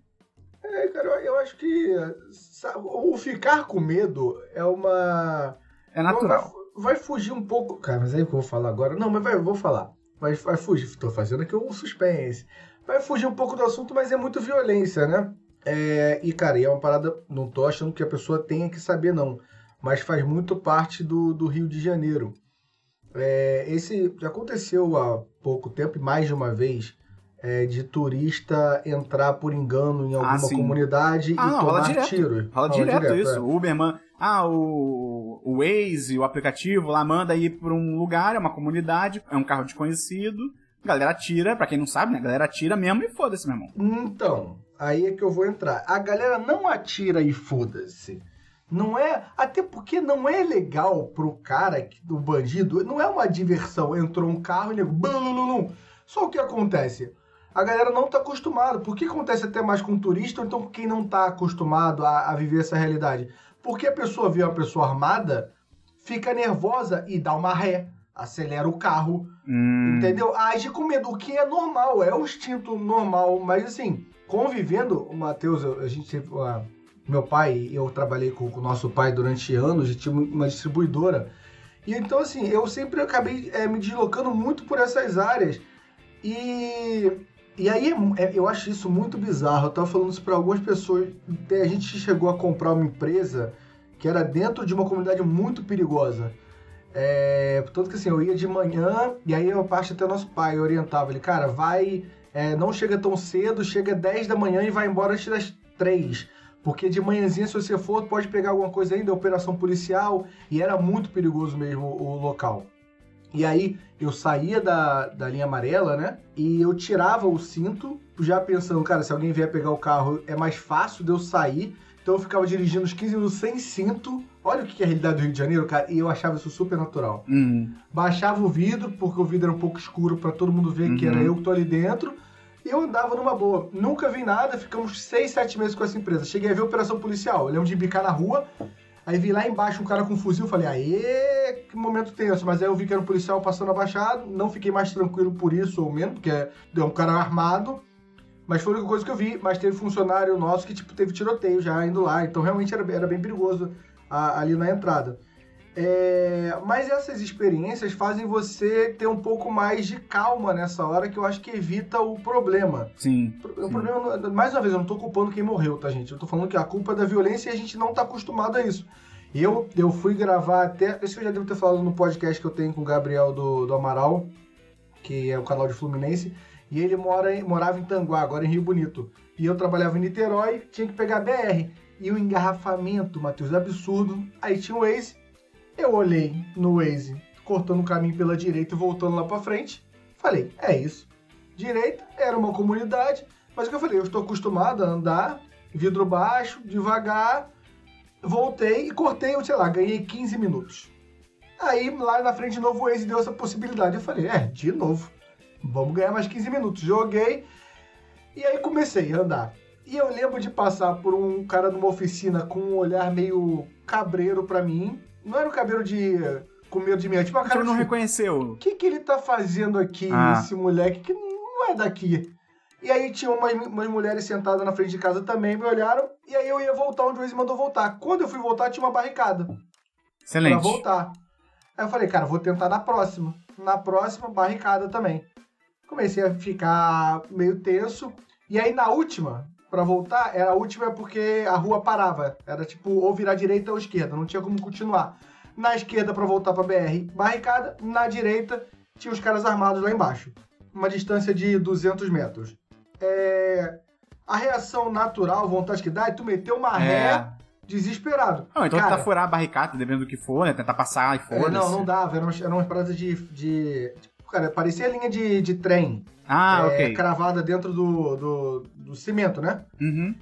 É, cara, eu- acho que sabe, o ficar com medo é uma... É natural. Vai, vai fugir um pouco... Cara, mas aí que eu vou falar agora... Não, mas vai, eu vou falar. Vai, vai fugir. Tô fazendo aqui um suspense. Vai fugir um pouco do assunto, mas é muito violência, né? É, e, cara, e é uma parada. Não tô achando que a pessoa tenha que saber, não. Mas faz muito parte do, do Rio de Janeiro. É, esse já aconteceu há pouco tempo, e mais de uma vez, é, de turista entrar por engano em alguma sim. comunidade Ah, e não, tomar direto. tiro. Rola direto, isso. é. Uberman. Ah, o, o Waze, o aplicativo lá manda ir pra um lugar, é uma comunidade, é um carro desconhecido. Galera atira, pra quem não sabe, né? Galera atira mesmo e foda-se, meu irmão. Então, aí é que eu vou entrar. A galera não atira e foda-se. Não é. Até porque não é legal pro cara, do bandido, não é uma diversão. Entrou um carro e blulululum. Só o que acontece? A galera não tá acostumada. Por que acontece até mais com turista ou então com quem não tá acostumado a, a viver essa realidade? Porque a pessoa vê uma pessoa armada, fica nervosa e dá uma ré, acelera o carro, Hum, Entendeu? Age com medo, o que é normal, é o instinto normal. Mas assim, convivendo, o Matheus, eu- a gente. a- meu pai, eu trabalhei com o nosso pai durante anos, a gente tinha uma distribuidora. E então, assim, eu sempre acabei é, me deslocando muito por essas áreas. E. E aí, é- eu acho isso muito bizarro. Eu tava falando isso para algumas pessoas. A gente chegou a comprar uma empresa que era dentro de uma comunidade muito perigosa. É, tanto que assim, eu ia de manhã e aí eu passo até nosso pai orientava ele, cara, vai, é, não chega tão cedo, chega 10 da manhã e vai embora antes das 3. Porque de manhãzinha, se você for, pode pegar alguma coisa ainda, operação policial, e era muito perigoso mesmo o local. E aí eu saía da, da linha amarela, né? E eu tirava o cinto, já pensando, cara, se alguém vier pegar o carro, é mais fácil de eu sair. Então eu ficava dirigindo uns 15 minutos sem cinto. Olha o que é a realidade do Rio de Janeiro, cara. E eu achava isso super natural. hum. Baixava o vidro, porque o vidro era um pouco escuro pra todo mundo ver que Uhum. era eu que tô ali dentro. E eu andava numa boa. Nunca vi nada, ficamos seis, sete meses com essa empresa. Cheguei a ver operação policial. Eu lembro de bicar na rua, aí vi lá embaixo um cara com um fuzil, falei, aê, que momento tenso. Mas aí eu vi que era um policial passando abaixado, não fiquei mais tranquilo por isso, ou menos, porque é um cara armado. Mas foi a única coisa que eu vi. Mas teve funcionário nosso que, tipo, teve tiroteio já indo lá. Então realmente era, era bem perigoso a- ali na entrada. É, mas essas experiências fazem você ter um pouco mais de calma nessa hora, que eu acho que evita o problema. Sim. O problema, não- mais uma vez, eu não tô culpando quem morreu, tá, gente? Eu tô falando que a culpa é da violência e a gente não tá acostumado a isso. Eu, eu fui gravar até. Isso eu já devo ter falado no podcast que eu tenho com o Gabriel do, do Amaral, que é o canal de Fluminense. E ele mora em- morava em Tanguá, agora em Rio Bonito. E eu trabalhava em Niterói, tinha que pegar BR. E o engarrafamento, Matheus, absurdo. Aí tinha o Waze. Eu olhei no Waze, cortando o caminho pela direita e voltando lá pra frente. Falei, é isso. Direita era uma comunidade, mas o que eu falei, eu estou acostumado a andar, vidro baixo, devagar. Voltei e cortei, sei lá, ganhei 15 minutos. Aí lá na frente de novo o Waze deu essa possibilidade. Eu falei, é, de novo. Vamos ganhar mais 15 minutos. Joguei e aí comecei a andar. E eu lembro de passar por um cara numa oficina com um olhar meio cabreiro pra mim. Não era um cabreiro de com medo de mim, tipo uma O cara cara não reconheceu. o que, que ele tá fazendo aqui, Ah. esse moleque, que não é daqui? E aí tinha umas, umas mulheres sentadas na frente de casa também, me olharam, e aí eu ia voltar onde o Waze mandou voltar. Quando eu fui voltar, tinha uma barricada pra Excelente. voltar. Aí eu falei, cara, vou tentar na próxima. Na próxima, barricada também. Comecei a ficar meio tenso, e aí na última, pra voltar, era a última é porque a rua parava. Era tipo, ou virar direita ou esquerda, não tinha como continuar. Na esquerda pra voltar pra BR, barricada. Na direita, tinha os caras armados lá embaixo. Uma distância de 200 metros. É... A reação natural, vontade que dá, é tu meter uma ré É. desesperado. Não, então Cara, tentar furar a barricada, dependendo do que for, né? Tentar passar e é, foda-se. não, não dava. Eram, umas- eram umas paradas de, de. Cara, parecia linha de, de trem. Ah, é, ok. Cravada dentro do, do, do cimento, né? Uhum.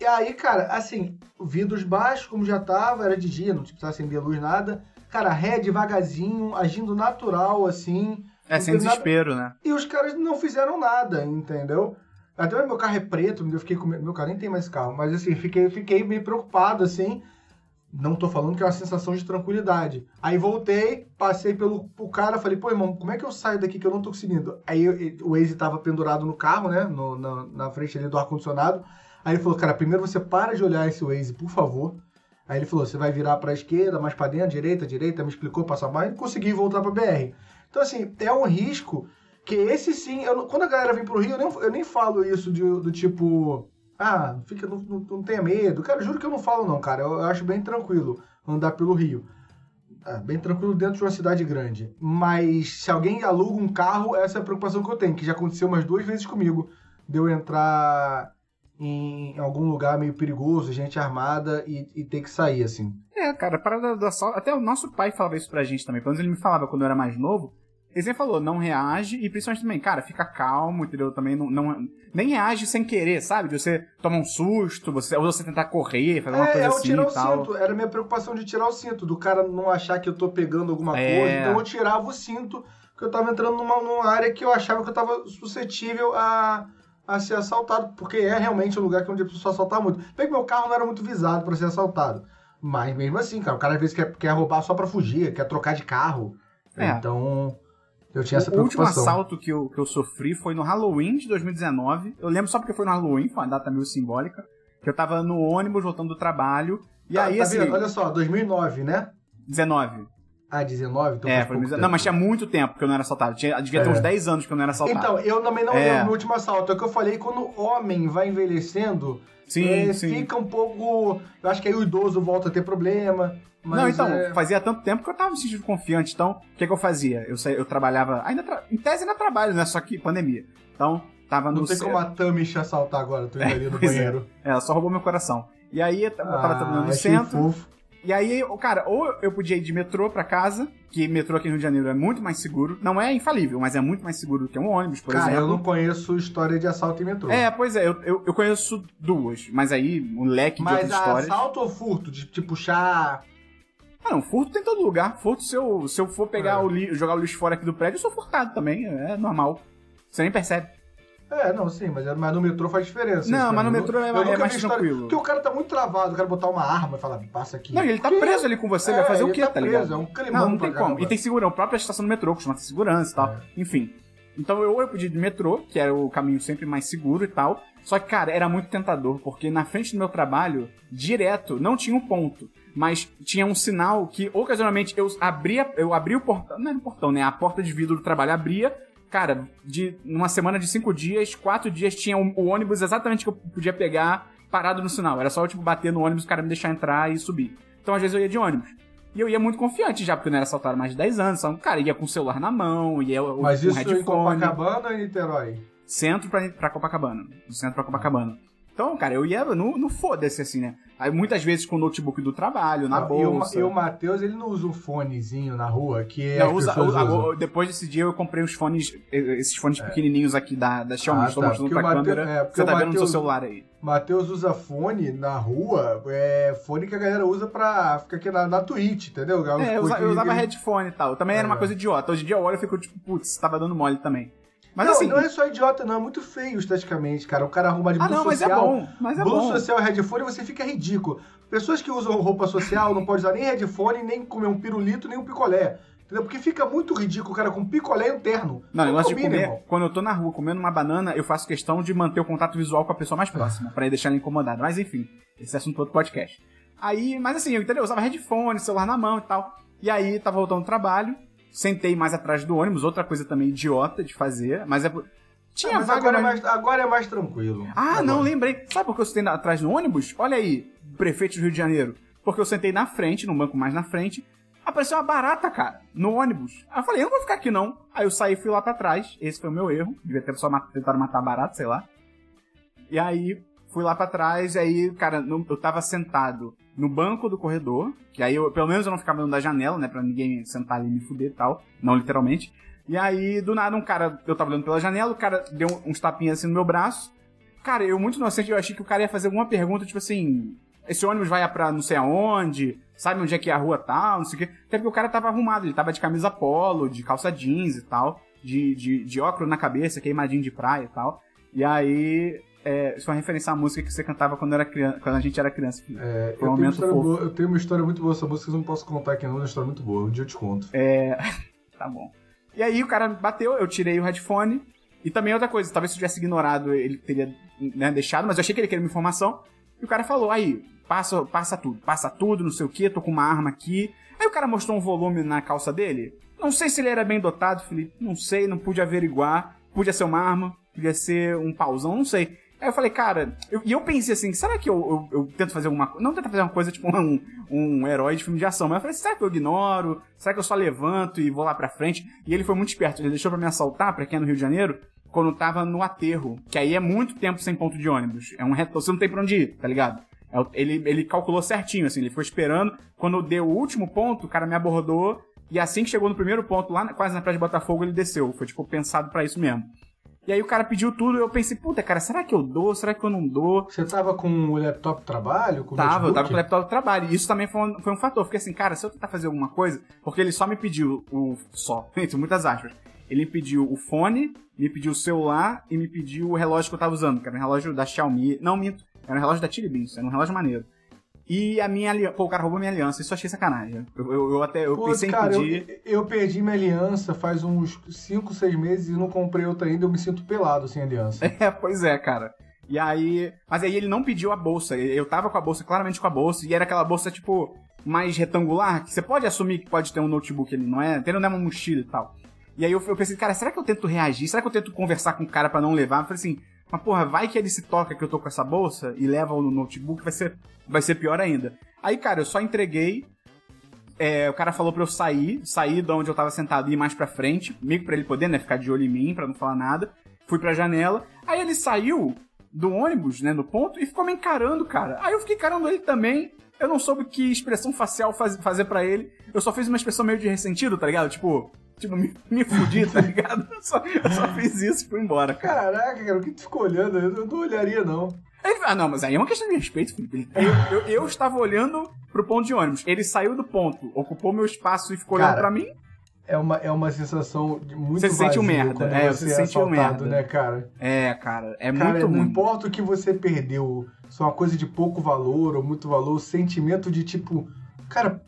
E aí, cara, assim, vidros baixos, como já tava, era de dia, não precisava acender luz, nada. Cara, ré devagarzinho, agindo natural, assim. É, sem teve nada- desespero, né? E os caras não fizeram nada, entendeu? Até meu carro é preto, eu fiquei com. Meu carro nem tem mais carro, mas assim, fiquei, fiquei meio preocupado, assim. Não tô falando que é uma sensação de tranquilidade. Aí voltei, passei pelo o cara, falei, pô, irmão, como é que eu saio daqui que eu não tô conseguindo? Aí eu- o Waze tava pendurado no carro, né? No- na, na frente ali do ar-condicionado. Aí ele falou, cara, primeiro você para de olhar esse Waze, por favor. Aí ele falou, você vai virar pra esquerda, mais pra dentro, direita, direita, me explicou, passar mais, e consegui voltar pra BR. Então, assim, é um risco Que esse sim, eu quando a galera vem pro Rio, eu nem, eu nem falo isso de- do tipo. Ah, fica, não, não, não tenha medo. Cara, juro que eu não falo, não, cara. Eu, eu acho bem tranquilo andar pelo Rio. É, bem tranquilo dentro de uma cidade grande. Mas se alguém aluga um carro, essa é a preocupação que eu tenho, que já aconteceu umas duas vezes comigo. De eu entrar em algum lugar meio perigoso, gente armada e, e ter que sair, assim. É, cara, a parada do assalto. Até o nosso pai falava isso pra gente também. Pelo menos ele me falava quando eu era mais novo. Ele sempre falou, não reage e principalmente também, cara, fica calmo, entendeu? Também não, não- nem reage sem querer, sabe? De você tomar um susto, você, ou você tentar correr, fazer uma É, coisa é assim tirar o tal. cinto. Era a minha preocupação de tirar o cinto, do cara não achar que eu tô pegando alguma É. coisa. Então eu tirava o cinto, porque eu tava entrando numa, numa área que eu achava que eu tava suscetível a, a ser assaltado, porque é realmente um lugar que onde a pessoa assaltar muito. Bem que meu carro não era muito visado pra ser assaltado. Mas mesmo assim, cara, o cara às vezes quer, quer roubar só pra fugir, quer trocar de carro. É. Então, eu tinha essa O último preocupação. assalto que eu, que eu sofri foi no Halloween de 2019. Eu lembro só porque foi no Halloween, foi uma data meio simbólica. Que eu tava no ônibus voltando do trabalho. E Tá- aí, tá assim. vendo? Olha só, 2009, né? 19. Ah, 19? Então é, foi pouco 19. tempo. Não, mas tinha muito tempo que eu não era assaltado. Tinha, devia ter É. uns 10 anos que eu não era assaltado. Então, eu também não É. lembro do último assalto. É o que eu falei, quando o homem vai envelhecendo, sim, é, sim. fica um pouco. Eu acho que aí o idoso volta a ter problema. Mas não, então, é... fazia tanto tempo que eu tava me sentindo confiante. Então, o que, que eu fazia? Eu, sa- eu trabalhava. Ainda tra- Em tese ainda trabalho, né? Só que pandemia. Então, tava no. não tem como a Tami te assaltar agora, tu [LAUGHS] indo ali no é. banheiro. É, ela só roubou meu coração. E aí eu tava trabalhando no Ah, achei centro. fofo. E aí, o- cara, ou eu podia ir de metrô pra casa, que metrô aqui no Rio de Janeiro é muito mais seguro. Não é infalível, mas é muito mais seguro do que um ônibus, por Cara, exemplo. eu não conheço história de assalto em metrô. É, pois é, eu, eu, eu conheço duas, mas aí um leque de Mas outras histórias. assalto ou furto? De te puxar. Ah, não, furto tem em todo lugar. Furto, se eu, se eu for pegar É. o li, jogar o lixo fora aqui do prédio, eu sou furtado também. É normal. Você nem percebe. É, não, sim, mas, mas no metrô faz diferença. Não, mas no metrô é- é mais tranquilo. Porque o cara tá muito travado, o cara botar uma arma e falar, passa aqui. Não, ele tá Que? preso ali com você, vai É, fazer o quê, tá tá, preso, ligado? é um climão Não, não tem como. caramba. E tem segurança, a própria estação do metrô costuma ter segurança e tal. É. Enfim. Então eu, eu ir de metrô, que era o caminho sempre mais seguro e tal. Só que, cara, era muito tentador, porque na frente do meu trabalho, direto, não tinha um ponto. Mas tinha um sinal que, ocasionalmente, eu abria, eu abria o portão. Não era o portão, né? A porta de vidro do trabalho abria. Cara, de numa semana de cinco dias, quatro dias tinha o, o ônibus exatamente que eu podia pegar parado no sinal. Era só eu, tipo, bater no ônibus, o cara me deixar entrar e subir. Então, às vezes, eu ia de ônibus. E eu ia muito confiante já, porque eu não era assaltado há mais de 10 anos. Então, cara, ia com o celular na mão, ia com Mas isso em headphone. Copacabana ou em Niterói? Centro pra, pra Copacabana. Do centro pra Copacabana. Então, cara, eu ia no, no foda-se, assim, né? Aí muitas vezes com o notebook do trabalho, na Não, e o Ma- bolsa. E o Matheus, ele não usa um fonezinho na rua, que é Não, usa- pessoas a- usam. a- depois desse dia eu comprei os fones, esses fones pequenininhos aqui da, da Xiaomi. Ah, Estou tá, mostrando pra o câmera. é, Você o tá vendo no seu Mateus- celular aí. Matheus usa fone na rua, é fone que a galera usa pra ficar aqui na, na Twitch, entendeu? Os É, eu, usa- eu usava headphone e tal. Também era uma É. coisa idiota. Hoje em dia eu olho e fico tipo, putz, tava dando mole também. Mas não, assim. não é só idiota, não, é muito feio esteticamente, cara. O cara arruma de ah, não, mas é social. bom. Mas é bom. social e headphone, você fica ridículo. Pessoas que usam roupa social não podem usar nem headphone, nem comer um pirulito, nem um picolé. Entendeu? Porque fica muito ridículo o cara com picolé e um terno. Não, o negócio de comer, irmão. quando eu tô na rua comendo uma banana, eu faço questão de manter o contato visual com a pessoa mais próxima, pra deixar ela incomodada. Mas enfim, esse é assunto outro podcast. Aí, mas assim, eu, entendeu? Eu usava headphone, celular na mão e tal. E aí, tava voltando do trabalho, sentei mais atrás do ônibus, outra coisa também idiota de fazer, mas é. Tinha Ah, mas vaga agora, é mas- mais, agora é mais tranquilo. Ah, Agora. não, lembrei. Sabe por que eu sentei atrás do ônibus? Olha aí, prefeito do Rio de Janeiro. Porque eu sentei na frente, num banco mais na frente, apareceu uma barata, cara, no ônibus. Aí eu falei, eu não vou ficar aqui não. Aí eu saí e fui lá pra trás. Esse foi o meu erro. Devia ter só ma- tentado matar a barata, sei lá. E aí, fui lá pra trás, e aí, cara, eu tava sentado no banco do corredor, que aí eu, pelo menos eu não ficava dentro da janela, né, pra ninguém sentar ali e me fuder e tal, não literalmente. E aí, do nada, um cara, eu tava olhando pela janela, o cara deu uns tapinhas assim no meu braço. Cara, eu muito inocente, eu achei que o cara ia fazer alguma pergunta, tipo assim, esse ônibus vai pra não sei aonde, sabe onde é que é a rua tal, não sei o quê. Até porque o cara tava arrumado, ele tava de camisa polo, de calça jeans e tal, de, de, de óculos na cabeça, queimadinho de praia e tal. E aí, é, foi uma referência à música que você cantava quando, era criança, quando a gente era criança. É, um eu, tenho boa, eu tenho uma história muito boa essa música, eu não posso contar aqui não, é uma história muito boa. Um dia eu te conto. [LAUGHS] Tá bom. E aí o cara bateu, eu tirei o headphone. E também outra coisa, talvez se eu tivesse ignorado, ele teria né, deixado, mas eu achei que ele queria uma informação. E o cara falou, aí, passa, passa tudo, passa tudo, não sei o que, tô com uma arma aqui. Aí o cara mostrou um volume na calça dele. Não sei se ele era bem dotado, Felipe. Não sei, não pude averiguar. Podia ser uma arma, podia ser um pauzão, não sei. Aí eu falei, cara, eu, e eu pensei assim, será que eu, eu, eu tento fazer alguma coisa? Não tento fazer uma coisa tipo um, um herói de filme de ação, mas eu falei, será que eu ignoro? Será que eu só levanto e vou lá pra frente? E ele foi muito esperto, ele deixou pra me assaltar, pra quem é no Rio de Janeiro, quando tava no aterro, que aí é muito tempo sem ponto de ônibus. É um reto, você não tem pra onde ir, tá ligado? É ele, ele calculou certinho, assim, ele foi esperando. Quando deu o último ponto, o cara me abordou. E assim que chegou no primeiro ponto, lá quase na praia de Botafogo, ele desceu. Foi, tipo, pensado para isso mesmo. E aí o cara pediu tudo e eu pensei, puta, cara, será que eu dou? Será que eu não dou? Você tava com o laptop trabalho? Com tava, notebook? eu tava com o laptop trabalho. E isso também foi um, foi um fator. Fiquei assim, cara, se eu tentar fazer alguma coisa, porque ele só me pediu o. Só, [LAUGHS] entre muitas aspas. Ele me pediu o fone, me pediu o celular e me pediu o relógio que eu tava usando, que era um relógio da Xiaomi. Não, minto. Era um relógio da Chili Beans, era um relógio maneiro. E a minha aliança. Pô, o cara roubou minha aliança, isso eu achei sacanagem. Eu, eu, eu até eu Pô, pensei cara, em pedir. eu, eu perdi minha aliança faz uns 5, 6 meses e não comprei outra ainda. Eu me sinto pelado sem aliança. [LAUGHS] É, pois é, cara. E aí. Mas aí ele não pediu a bolsa. Eu tava com a bolsa, claramente com a bolsa, e era aquela bolsa, tipo, mais retangular, que você pode assumir que pode ter um notebook, ele não é. Tem não é uma mochila e tal. E aí eu, eu pensei, cara, será que eu tento reagir? Será que eu tento conversar com o cara para não levar? Eu falei assim, mas porra, vai que ele se toca que eu tô com essa bolsa e leva no notebook, vai ser, vai ser pior ainda. Aí, cara, eu só entreguei. É, o cara falou pra eu sair, sair de onde eu tava sentado e ir mais pra frente, meio que pra ele poder, né, ficar de olho em mim, pra não falar nada. Fui pra janela. Aí ele saiu do ônibus, né, no ponto, e ficou me encarando, cara. Aí eu fiquei encarando ele também. Eu não soube que expressão facial faz, fazer para ele. Eu só fiz uma expressão meio de ressentido, tá ligado? Tipo, tipo, me, me fudi, tá ligado? Eu só, eu só fiz isso e fui embora. Cara. Caraca, cara, o que tu ficou olhando? Eu, eu não olharia, não. Ele, ah, não, mas aí é uma questão de respeito, Felipe. Eu, eu, eu, estava olhando pro ponto de ônibus. Ele saiu do ponto, ocupou meu espaço e ficou Cara, olhando pra mim. É uma, é uma sensação de muito Você se sente um merda, quando é, você você é se sente um merda. né, cara? É, cara, é Cara, muito não importa o que você perdeu, se é uma coisa de pouco valor ou muito valor, o sentimento de tipo, cara,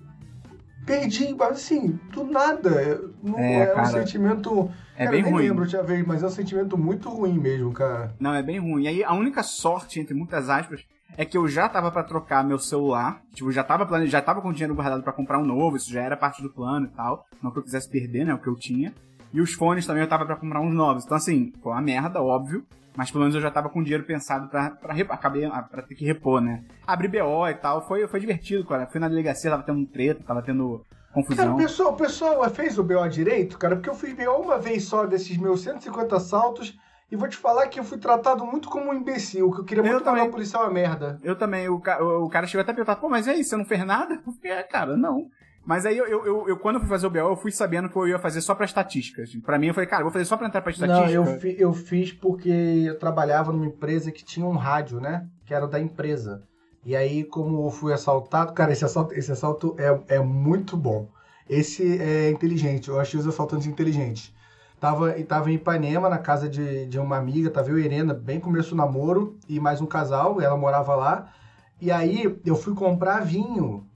perdi, assim, do nada. Não É, é, um cara, sentimento. é cara, bem eu nem ruim. lembro tinha vez, mas é um sentimento muito ruim mesmo, cara. Não, é bem ruim. E aí, a única sorte, entre muitas aspas, é que eu já tava pra trocar meu celular. Tipo, já tava, plane... já tava com dinheiro guardado pra comprar um novo, isso já era parte do plano e tal. Não que eu quisesse perder, né, o que eu tinha. E os fones também eu tava pra comprar uns novos. Então, assim, foi uma merda, óbvio. Mas pelo menos eu já tava com dinheiro pensado pra, pra, acabei, ah, pra ter que repor, né? Abri BO e tal, foi, foi divertido, cara. Fui na delegacia, tava tendo treta, tava tendo Cara, confusão. o pessoal, o pessoal fez o BO direito, cara, porque eu fiz BO uma vez só desses meus 150 assaltos e vou te falar que eu fui tratado muito como um imbecil, que eu queria Eu muito também. mandar o policial a merda. Eu também, o, ca- o cara chegou até a perguntar, pô, mas é isso, você não fez nada? Eu é, cara, não. Mas aí eu, eu, eu, quando eu fui fazer o BO, eu fui sabendo que eu ia fazer só pra estatísticas. Pra mim, eu falei, cara, eu vou fazer só pra entrar pra estatística. Não, eu, fi- eu fiz porque eu trabalhava numa empresa que tinha um rádio, né? Que era da empresa. E aí, como eu fui assaltado, cara, esse assalto, esse assalto é, é muito bom. Esse é inteligente, eu achei os assaltantes inteligentes. Tava, tava em Ipanema, na casa de, de uma amiga, tava eu e Irena, bem começo do namoro, e mais um casal, ela morava lá. E aí, eu fui comprar vinho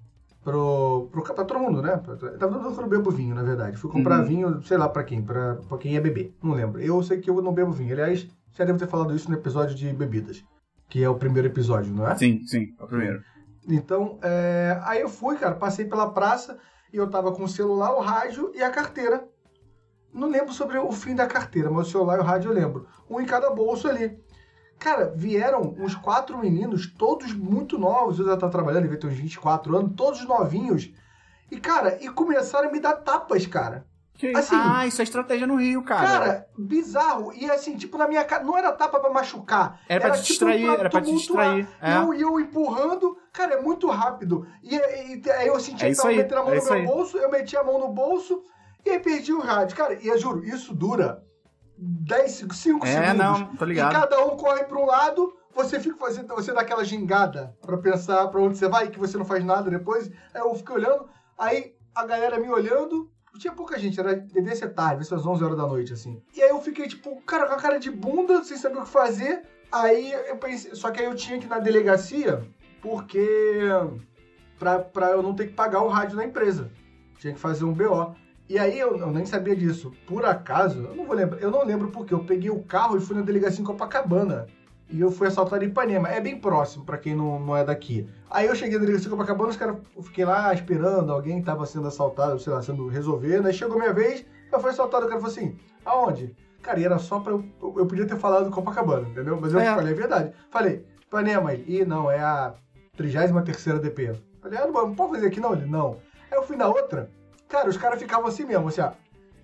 pro, pro, pra todo mundo, né? Pra- Tava todo mundo bebo vinho, na verdade. Fui comprar Uhum. vinho, sei lá pra quem, pra, pra quem ia beber, não lembro. Eu sei que eu não bebo vinho. Aliás, já devo ter falado isso no episódio de bebidas, que é o primeiro episódio, não é? Sim, sim, é o primeiro. Então, é, aí eu fui, cara, passei pela praça e eu tava com o celular, o rádio e a carteira. Não lembro sobre o fim da carteira, mas o celular e o rádio eu lembro. Um em cada bolso ali. Cara, vieram uns quatro meninos, todos muito novos, eu já tava trabalhando, devia ter uns 24 anos, todos novinhos. E, cara, e começaram a me dar tapas, cara. Que Assim- ah, isso é estratégia no Rio, cara. Cara, bizarro. E assim, tipo, na minha cara, não era tapa pra machucar. Era pra te tipo, distrair, era pra te distrair, E é. eu, e eu empurrando, cara, é muito rápido. E, e- aí eu senti É que tava aí, metendo a mão é no meu aí. bolso, eu meti a mão no bolso e aí perdi o rádio. Cara, e eu juro, isso dura 10, 5 É, segundos. não, tô E ligado. cada um corre pra um lado, você fica fazendo, você dá aquela gingada pra pensar pra onde você vai, que você não faz nada depois. Aí eu fiquei olhando, aí a galera me olhando, tinha pouca gente, era, devia ser tarde, devia ser às 11 horas da noite, assim. E aí eu fiquei, tipo, cara, com a cara de bunda, sem saber o que fazer. Aí eu pensei, só que aí eu tinha que ir na delegacia, porque. pra, pra eu não ter que pagar o rádio na empresa. Tinha que fazer um BO. E aí eu, eu nem sabia disso. Por acaso, eu não vou lembrar, eu não lembro porque eu peguei o carro e fui na delegacia em Copacabana. E eu fui assaltado em Ipanema. É bem próximo, pra quem não, não é daqui. Aí eu cheguei na delegacia de Copacabana, os caras... Eu fiquei lá esperando, alguém tava sendo assaltado, sei lá, sendo resolvido. Aí chegou minha vez, eu fui assaltado. O cara falou assim, aonde? Cara, e era só pra eu... Eu podia ter falado Copacabana, entendeu? Mas eu É. falei a verdade. Falei, Ipanema. Ele, ih, não, é a 33ª DP. Falei, ah, não, não pode fazer aqui não? Ele, não. Aí eu fui na outra, cara, os caras ficavam assim mesmo, assim, ó.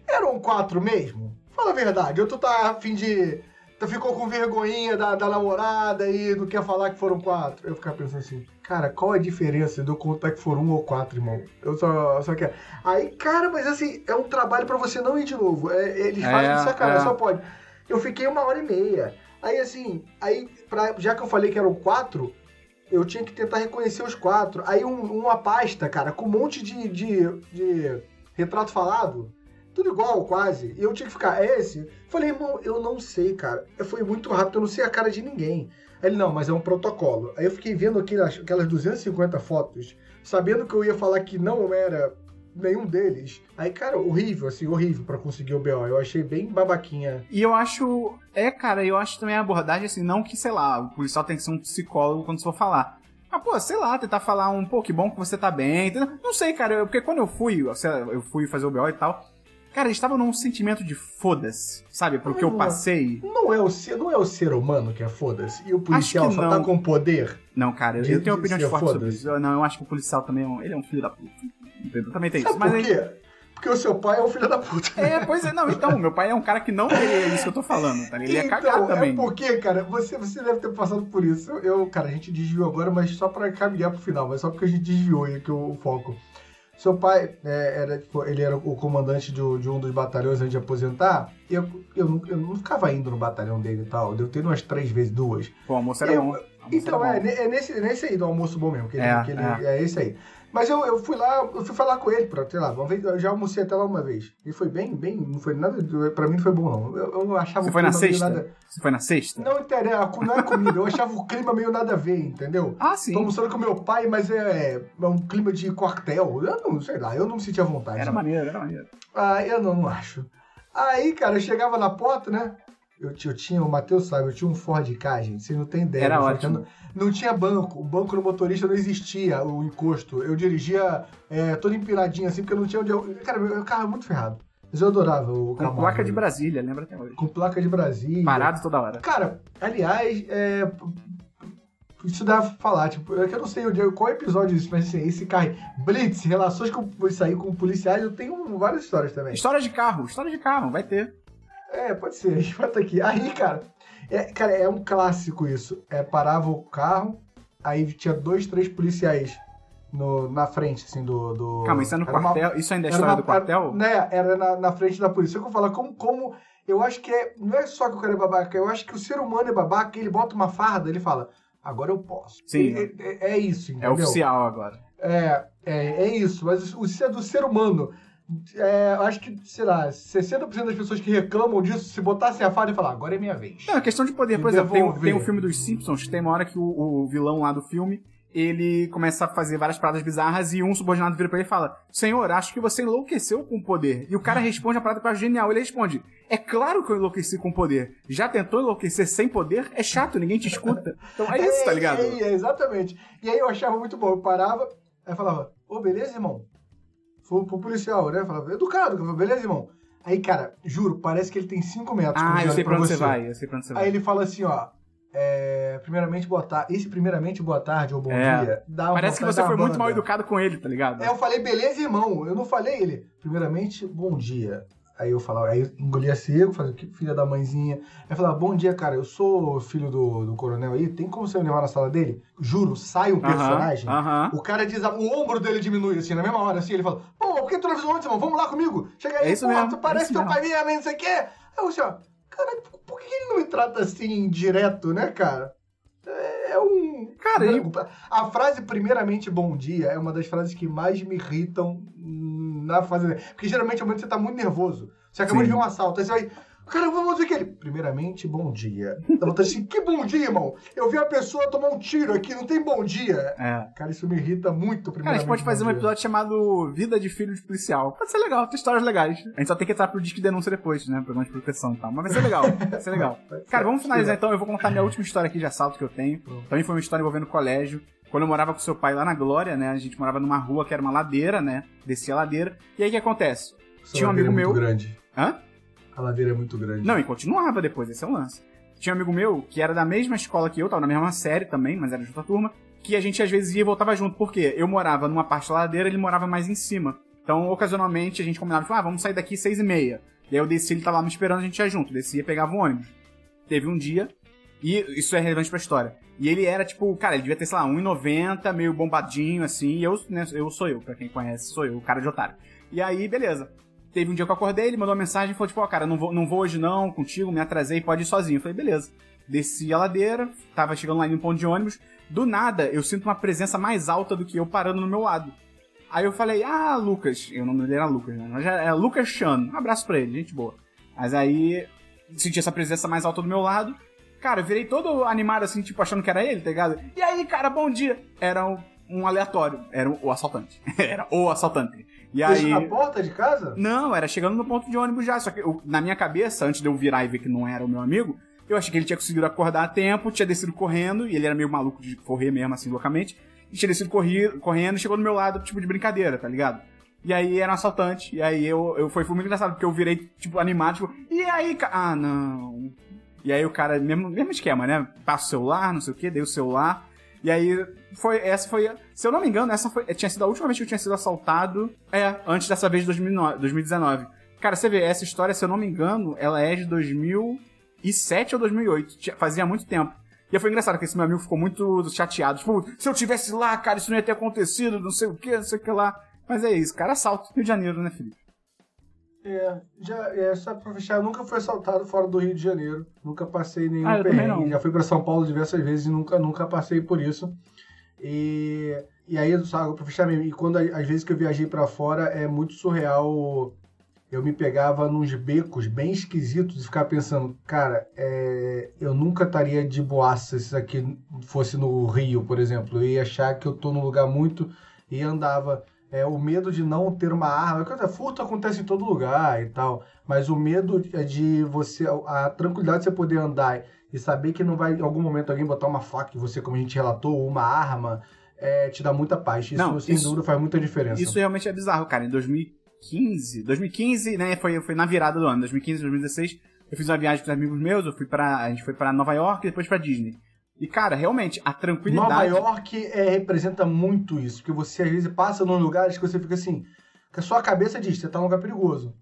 Eram quatro mesmo? Fala a verdade, ou tu tá a fim de... Tu ficou com vergonhinha da, da namorada e não quer falar que foram quatro? Eu ficava pensando assim, cara, qual a diferença de eu contar que foram um ou quatro, irmão? Eu só, só quero... Aí, cara, mas assim, é um trabalho pra você não ir de novo. É, eles fazem É, de sacanagem, é. só pode. Eu fiquei uma hora e meia. Aí, assim, aí, pra, já que eu falei que eram quatro, eu tinha que tentar reconhecer os quatro. Aí um- uma pasta, cara, com um monte de, de, de retrato falado, tudo igual quase. E eu tinha que ficar, é esse? Falei, irmão, eu não sei, cara. Foi muito rápido, eu não sei a cara de ninguém. Aí ele, não, mas é um protocolo. Aí eu fiquei vendo aquelas, aquelas 250 fotos, sabendo que eu ia falar que não era nenhum deles. Aí, cara, horrível, assim, horrível pra conseguir o BO. Eu achei bem babaquinha. E eu acho. É, cara, eu acho também a abordagem assim, não que, sei lá, o policial tem que ser um psicólogo quando for falar. Ah, pô, sei lá, tentar falar um, pô, que bom que você tá bem. Não sei, cara, eu- porque quando eu fui, eu fui fazer o BO e tal, cara, eles estavam num sentimento de foda-se, sabe? Porque eu passei. Não é o ser, não é o ser humano que é foda-se. E o policial que só não. tá com poder. Não, cara, eu, De- eu tenho opiniões ser fortes sobre isso. Eu- Não, eu acho que o policial também é um, ele é um filho da puta. Entendeu? Também tem Sabe isso. Mas por quê? Porque o seu pai é um filho da puta. É, pois é, não, então, meu pai é um cara que não teria isso que eu tô falando, tá? Ele então, cagar também. é porque, cara, você, você deve ter passado por isso. Eu, cara, a gente desviou agora, mas só pra caminhar pro final, mas só porque a gente desviou aqui o, o foco. Seu pai, é, era, ele era o comandante de, um- de um dos batalhões antes de aposentar. E eu, eu, não, eu não ficava indo no batalhão dele e tal. Eu devo ter umas três vezes, duas. Pô, o almoço era Eu- bom. Almoço Então, era é, é nesse, nesse aí do almoço bom mesmo. Que ele, É, que ele- é. é esse aí. Mas eu, eu fui lá, eu fui falar com ele, pra, sei lá, uma vez, eu já almocei até lá uma vez. E foi bem, bem, não foi nada, pra mim não foi bom não. Eu, eu achava Você foi na sexta? nada... Você foi na sexta? Não interessa, não é comida, eu achava o clima meio nada a ver, entendeu? Ah, sim. Tô almoçando com meu pai, mas é, é um clima de quartel. Eu não, sei lá, eu não me sentia à vontade. Era maneiro, era maneiro. Ah, eu não, não acho. Aí, cara, eu chegava na porta, né? Eu, eu tinha, o Matheus sabe, eu tinha um Ford K, gente, vocês não têm ideia. Era ótimo. Não, não tinha banco, o banco no motorista não existia, o encosto. Eu dirigia é, todo empiradinho assim, porque eu não tinha onde eu... Cara, meu carro é muito ferrado. Mas eu adorava o Com carro. placa de Brasília, lembra até hoje. Com placa de Brasília. Parado toda hora. Cara, aliás, é... Isso dá pra falar, tipo, é que eu não sei onde, qual episódio isso, mas assim, esse carro, Blitz, relações com aí com policiais, eu tenho várias histórias também. História de carro, história de carro, vai ter. É, pode ser, a gente estar aqui. Aí, cara, é, cara, é um clássico isso. É, parava o carro, aí tinha dois, três policiais no, na frente, assim, do. do Calma, isso é no era uma- quartel? Isso ainda é era história uma- do quartel? Né, era na, na frente da polícia. Eu vou falar como, como. Eu acho que é. Não é só que o cara é babaca, eu acho que o ser humano é babaca, ele bota uma farda, ele fala, agora eu posso. Sim. É, é- é isso, É entendeu? oficial agora. É, é, é isso, mas o ser do ser humano. É, acho que, sei lá, 60% das pessoas que reclamam disso, se botassem a farda e falar, agora é minha vez. Não, é questão de poder. Por Me exemplo, tem, devolver. tem um filme dos Simpsons, tem uma hora que o, o vilão lá do filme, ele começa a fazer várias paradas bizarras e um subordinado vira pra ele e fala, Senhor, acho que você enlouqueceu com o poder. E o cara responde a parada que eu acho genial. Ele responde, é claro que eu enlouqueci com poder. Já tentou enlouquecer sem poder? É chato, ninguém te escuta. Então é isso, tá ligado? É, é, exatamente. E aí eu achava muito bom. Eu parava, aí falava, ô, beleza, irmão? Foi pro policial, né? Falava, educado, falava, beleza, irmão? Aí, cara, juro, parece que ele tem 5 metros. Ah, eu sei pra onde você vai, eu sei pra onde você vai. Aí ele fala assim, ó. é, primeiramente, boa tarde. Esse primeiramente, boa tarde ou bom É. dia. Dá Parece que você foi uma muito mal banda. educado com ele, tá ligado? Aí eu falei, beleza, irmão. Eu não falei ele. Primeiramente, bom dia. Aí eu falava, aí eu engolia seco, fazia que filha da mãezinha. Aí eu falava, bom dia, cara, eu sou filho do, do coronel aí, tem como você me levar na sala dele? Juro, sai um personagem. Aham. O cara diz, o ombro dele diminui, assim, na mesma hora, assim, ele fala, pô, por que tu não avisou antes, irmão? Vamos lá comigo. Chega aí, É isso pô, mesmo, tu é parece isso teu mesmo. pai mesmo, não sei o quê. Aí eu assim, ó, caralho, por que ele não me trata assim, direto, né, cara? É um... Cara, e- A frase, primeiramente, bom dia, é uma das frases que mais me irritam hum, na fase... Porque geralmente é o momento que você tá muito nervoso. Você acabou Sim. de ver um assalto, aí você vai... Cara, vamos ver aquele. Primeiramente, bom dia. Dá vontade assim, que bom dia, irmão? Eu vi a pessoa tomar um tiro aqui, não tem bom dia. É. Cara, isso me irrita muito, Cara, a gente pode fazer um episódio chamado Vida de Filho de Policial. Pode ser legal, tem histórias legais. A gente só tem que entrar pro disco de denúncia depois, né? Programa de proteção e tal. Mas vai ser legal, vai ser legal. [LAUGHS] Cara, vamos finalizar então. Eu vou contar minha última história aqui de assalto que eu tenho. Também foi uma história envolvendo colégio. Quando eu morava com seu pai lá na Glória, né? A gente morava numa rua que era uma ladeira, né? Descia a ladeira. E aí o que acontece? Essa tinha um ladeira amigo é muito meu- grande. Hã? A ladeira é muito grande. Não, e continuava depois, esse é o lance. Tinha um amigo meu que era da mesma escola que eu, tava na mesma série também, mas era de outra turma, que a gente às vezes ia e voltava junto, porque eu morava numa parte da ladeira, ele morava mais em cima. Então, ocasionalmente, a gente combinava, tipo, ah, vamos sair daqui seis e meia. E aí eu desci, ele tava lá me esperando, a gente ia junto. Descia e pegava o ônibus. Teve um dia, e isso é relevante pra história. E ele era, tipo, cara, ele devia ter, sei lá, 1,90, meio bombadinho, assim, e eu, né, eu sou eu, pra quem conhece, sou eu, o cara de otário. E aí, beleza. Teve um dia que eu acordei, ele mandou uma mensagem e falou, tipo, ó, cara, não vou, não vou hoje não, contigo, me atrasei, pode ir sozinho. Eu falei, beleza. Desci a ladeira, tava chegando lá em um ponto de ônibus. Do nada, eu sinto uma presença mais alta do que eu parando no meu lado. Aí eu falei, ah, Lucas. E o nome dele era Lucas, né? Mas já é Lucas Chan. Um abraço pra ele, gente boa. Mas aí, senti essa presença mais alta do meu lado. Cara, eu virei todo animado, assim, tipo, achando que era ele, tá ligado? E aí, cara, bom dia. Era um, um aleatório. Era o assaltante. [LAUGHS] era o assaltante. E aí... na porta de casa? Não, era chegando no ponto de ônibus já. Só que eu- na minha cabeça, antes de eu virar e ver que não era o meu amigo, eu achei que ele tinha conseguido acordar a tempo, tinha descido correndo, e ele era meio maluco de correr mesmo, assim, loucamente. E tinha descido correndo e chegou do meu lado, tipo, de brincadeira, tá ligado? E aí era um assaltante, e aí eu, eu foi, foi muito engraçado, porque eu virei, tipo, animado, tipo, e aí, ca... ah, não. E aí o cara, mesmo, mesmo esquema, né? Passa o celular, não sei o que, dei o celular. E aí, foi, essa foi, se eu não me engano, essa foi, tinha sido a última vez que eu tinha sido assaltado, é, antes dessa vez de 2009, 2019. Cara, você vê, essa história, se eu não me engano, ela é de 2007 ou 2008, Tinha- fazia muito tempo. E foi engraçado que esse meu amigo ficou muito chateado, tipo, se eu tivesse lá, cara, isso não ia ter acontecido, não sei o que, não sei o que lá. Mas é isso, cara, assalto, Rio de Janeiro, né, Felipe? É, já, é, só pra fechar, eu nunca fui assaltado fora do Rio de Janeiro. Nunca passei nenhum Ah, perrengue. Já fui pra São Paulo diversas vezes e nunca, nunca passei por isso. E, e aí, só pra fechar mesmo, e quando às vezes que eu viajei pra fora, é muito surreal. Eu me pegava nos becos bem esquisitos e ficava pensando, cara, é, eu nunca estaria de boaça se isso aqui fosse no Rio, por exemplo. Eu ia achar que eu tô num lugar muito. e andava. É, o medo de não ter uma arma. Coisa, furto acontece em todo lugar e tal. Mas o medo é de você. A tranquilidade de você poder andar e saber que não vai em algum momento alguém botar uma faca em você, como a gente relatou, ou uma arma, é, te dá muita paz. Isso, Não, sem isso- dúvida, faz muita diferença. Isso realmente é bizarro, cara. Em 2015, 2015, né, foi, foi na virada do ano, 2015, 2016, eu fiz uma viagem com os amigos meus, eu fui para a gente foi pra Nova York e depois pra Disney. E, cara, realmente, a tranquilidade... Nova York é, representa muito isso, porque você às vezes passa num lugares que você fica assim, que a sua cabeça diz, você tá num lugar perigoso.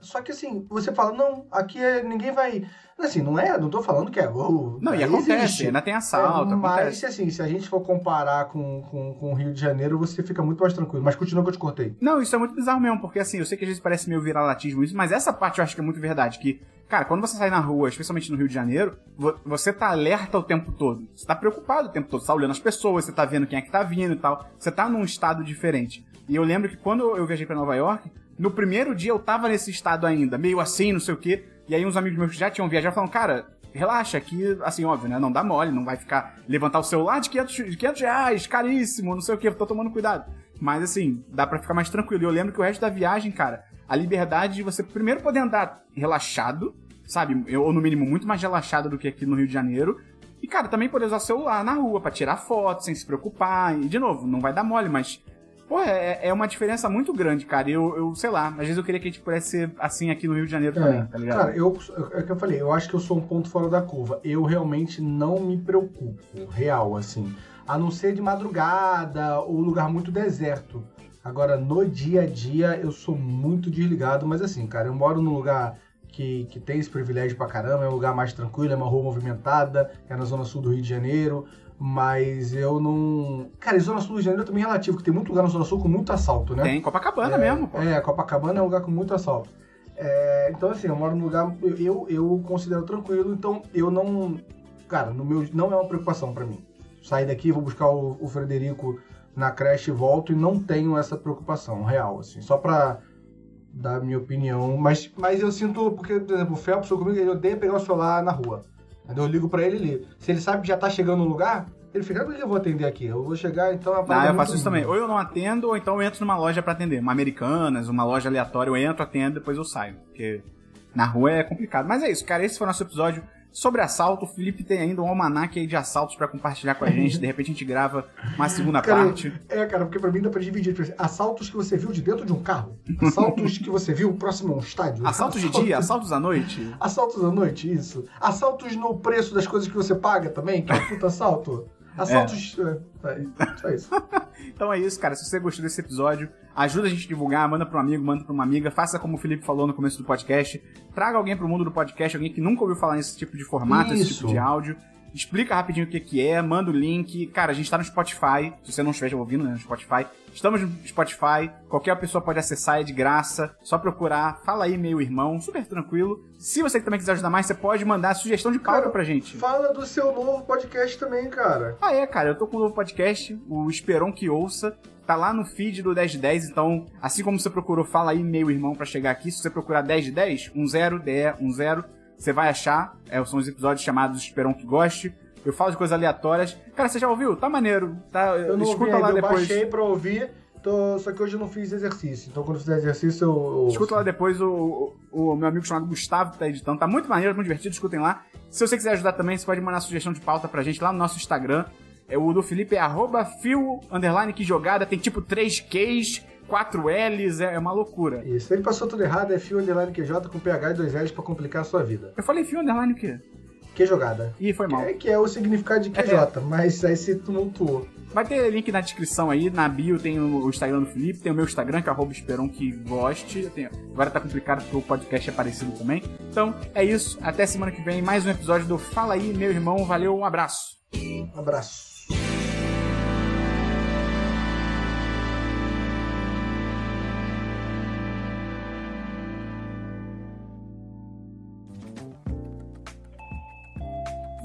Só que assim, você fala, não, aqui é, ninguém vai. Assim, não é, não tô falando que é. Oh, Não, e acontece, existe. ainda tem assalto, É, mas acontece. assim, se a gente for comparar com, com, com o Rio de Janeiro, você fica muito mais tranquilo. Mas continua que eu te cortei. Não, isso é muito bizarro mesmo, porque assim, eu sei que às vezes parece meio viralatismo isso, mas essa parte eu acho que é muito verdade, que, cara, quando você sai na rua, especialmente no Rio de Janeiro, vo- você tá alerta o tempo todo. Você tá preocupado o tempo todo, você tá olhando as pessoas, você tá vendo quem é que tá vindo e tal. Você tá num estado diferente. E eu lembro que quando eu viajei pra Nova York, no primeiro dia eu tava nesse estado ainda, meio assim, não sei o quê, e aí uns amigos meus que já tinham viajado falaram, cara, relaxa, aqui, assim, óbvio, né, não dá mole, não vai ficar, levantar o celular de 500, de 500 reais, caríssimo, não sei o quê, tô tomando cuidado. Mas assim, dá pra ficar mais tranquilo. E eu lembro que o resto da viagem, cara, a liberdade de você primeiro poder andar relaxado, sabe? Ou no mínimo muito mais relaxado do que aqui no Rio de Janeiro. E, cara, também poder usar celular na rua pra tirar foto sem se preocupar. E, de novo, não vai dar mole, mas. Pô, é, é uma diferença muito grande, cara. Eu, eu, sei lá, às vezes eu queria que a gente pudesse ser assim aqui no Rio de Janeiro também, tá ligado? Cara, eu, é o que eu falei, eu acho que eu sou um ponto fora da curva. Eu realmente não me preocupo, real, assim. A não ser de madrugada ou lugar muito deserto. Agora, no dia a dia, eu sou muito desligado, mas assim, cara, eu moro num lugar que, que tem esse privilégio pra caramba, é um lugar mais tranquilo, é uma rua movimentada, é na zona sul do Rio de Janeiro, mas eu não. Cara, e zona sul do Rio de Janeiro é também relativo, porque tem muito lugar na zona sul com muito assalto, né? Tem Copacabana mesmo, pô. É, Copacabana é um lugar com muito assalto. É, então, assim, eu moro num lugar. Eu, eu considero tranquilo, então eu não. Cara, no meu, não é uma preocupação pra mim. Sair daqui, vou buscar o, o Frederico na creche e volto e não tenho essa preocupação real, assim. Só pra dar a minha opinião. Mas, mas eu sinto, porque, por exemplo, o Phelps comigo, ele odeia pegar o celular na rua. Eu ligo pra ele ali. Se ele sabe que já tá chegando no lugar, ele fica, por que eu vou atender aqui? Eu vou chegar, então... a parada Ah, é eu faço isso também. ruim. Ou eu não atendo, ou então eu entro numa loja pra atender. Uma Americanas, uma loja aleatória, eu entro, atendo, depois eu saio. Porque na rua é complicado. Mas é isso, cara. Esse foi o nosso episódio sobre assalto. O Felipe tem ainda um almanac aí de assaltos pra compartilhar com a gente. De repente a gente grava uma [LAUGHS] segunda Cara, parte. É, cara, porque pra mim dá pra dividir. Tipo, assim, assaltos que você viu de dentro de um carro. Assaltos que você viu próximo a um estádio. Assaltos de dia, assaltos à noite. Assaltos à noite, isso. Assaltos no preço das coisas que você paga também, que é um puta assalto. Assaltos. É. é, só isso. [LAUGHS] Então é isso, cara. Se você gostou desse episódio, ajuda a gente a divulgar, manda pra um amigo, manda pra uma amiga, faça como o Felipe falou no começo do podcast. Traga alguém pro mundo do podcast, alguém que nunca ouviu falar nesse tipo de formato, esse Isso. tipo de áudio. Explica rapidinho o que, que é, manda o link. Cara, a gente tá no Spotify. Se você não estiver ouvindo né, no Spotify, estamos no Spotify. Qualquer pessoa pode acessar, é de graça. Só procurar. Fala aí, meu irmão. Super tranquilo. Se você também quiser ajudar mais, você pode mandar sugestão de pauta Cara, pra gente. Fala do seu novo podcast também, cara. Ah, é, cara, eu tô com um novo podcast, o Esperon que Ouça. Tá lá no feed do 10 de 10, então, assim como você procurou Fala aí, meu irmão, pra chegar aqui, se você procurar 10 de 10, 10, DE, 10, você vai achar. É, são os episódios chamados Esperon que Goste. Eu falo de coisas aleatórias. Cara, você já ouviu? Tá maneiro. Tá, Eu não escuta ouvi lá eu depois. baixei pra ouvir, tô- só que hoje eu não fiz exercício. Então quando eu fizer exercício eu. eu. Escuta lá depois o, o, o meu amigo chamado Gustavo que tá editando. Tá muito maneiro, muito divertido, escutem lá. Se você quiser ajudar também, você pode mandar sugestão de pauta pra gente lá no nosso Instagram. É, o do Felipe é arroba fio, underline que jogada, tem tipo 3 Ks, 4 Ls, é, é uma loucura. Isso, ele passou tudo errado, é fio underline QJ com PH e dois L's pra complicar a sua vida. Eu falei fio, underline o quê? Que jogada? Ih, foi mal. É, que é o significado de QJ, mas aí se tumultuou. Vai ter link na descrição aí, na bio tem o Instagram do Felipe, tem o meu Instagram, que é arroba esperon que goste. Tenho- Agora tá complicado porque o podcast é parecido também. Então, é isso. Até semana que vem, mais um episódio do Fala aí, meu irmão. Valeu, um abraço. Um abraço.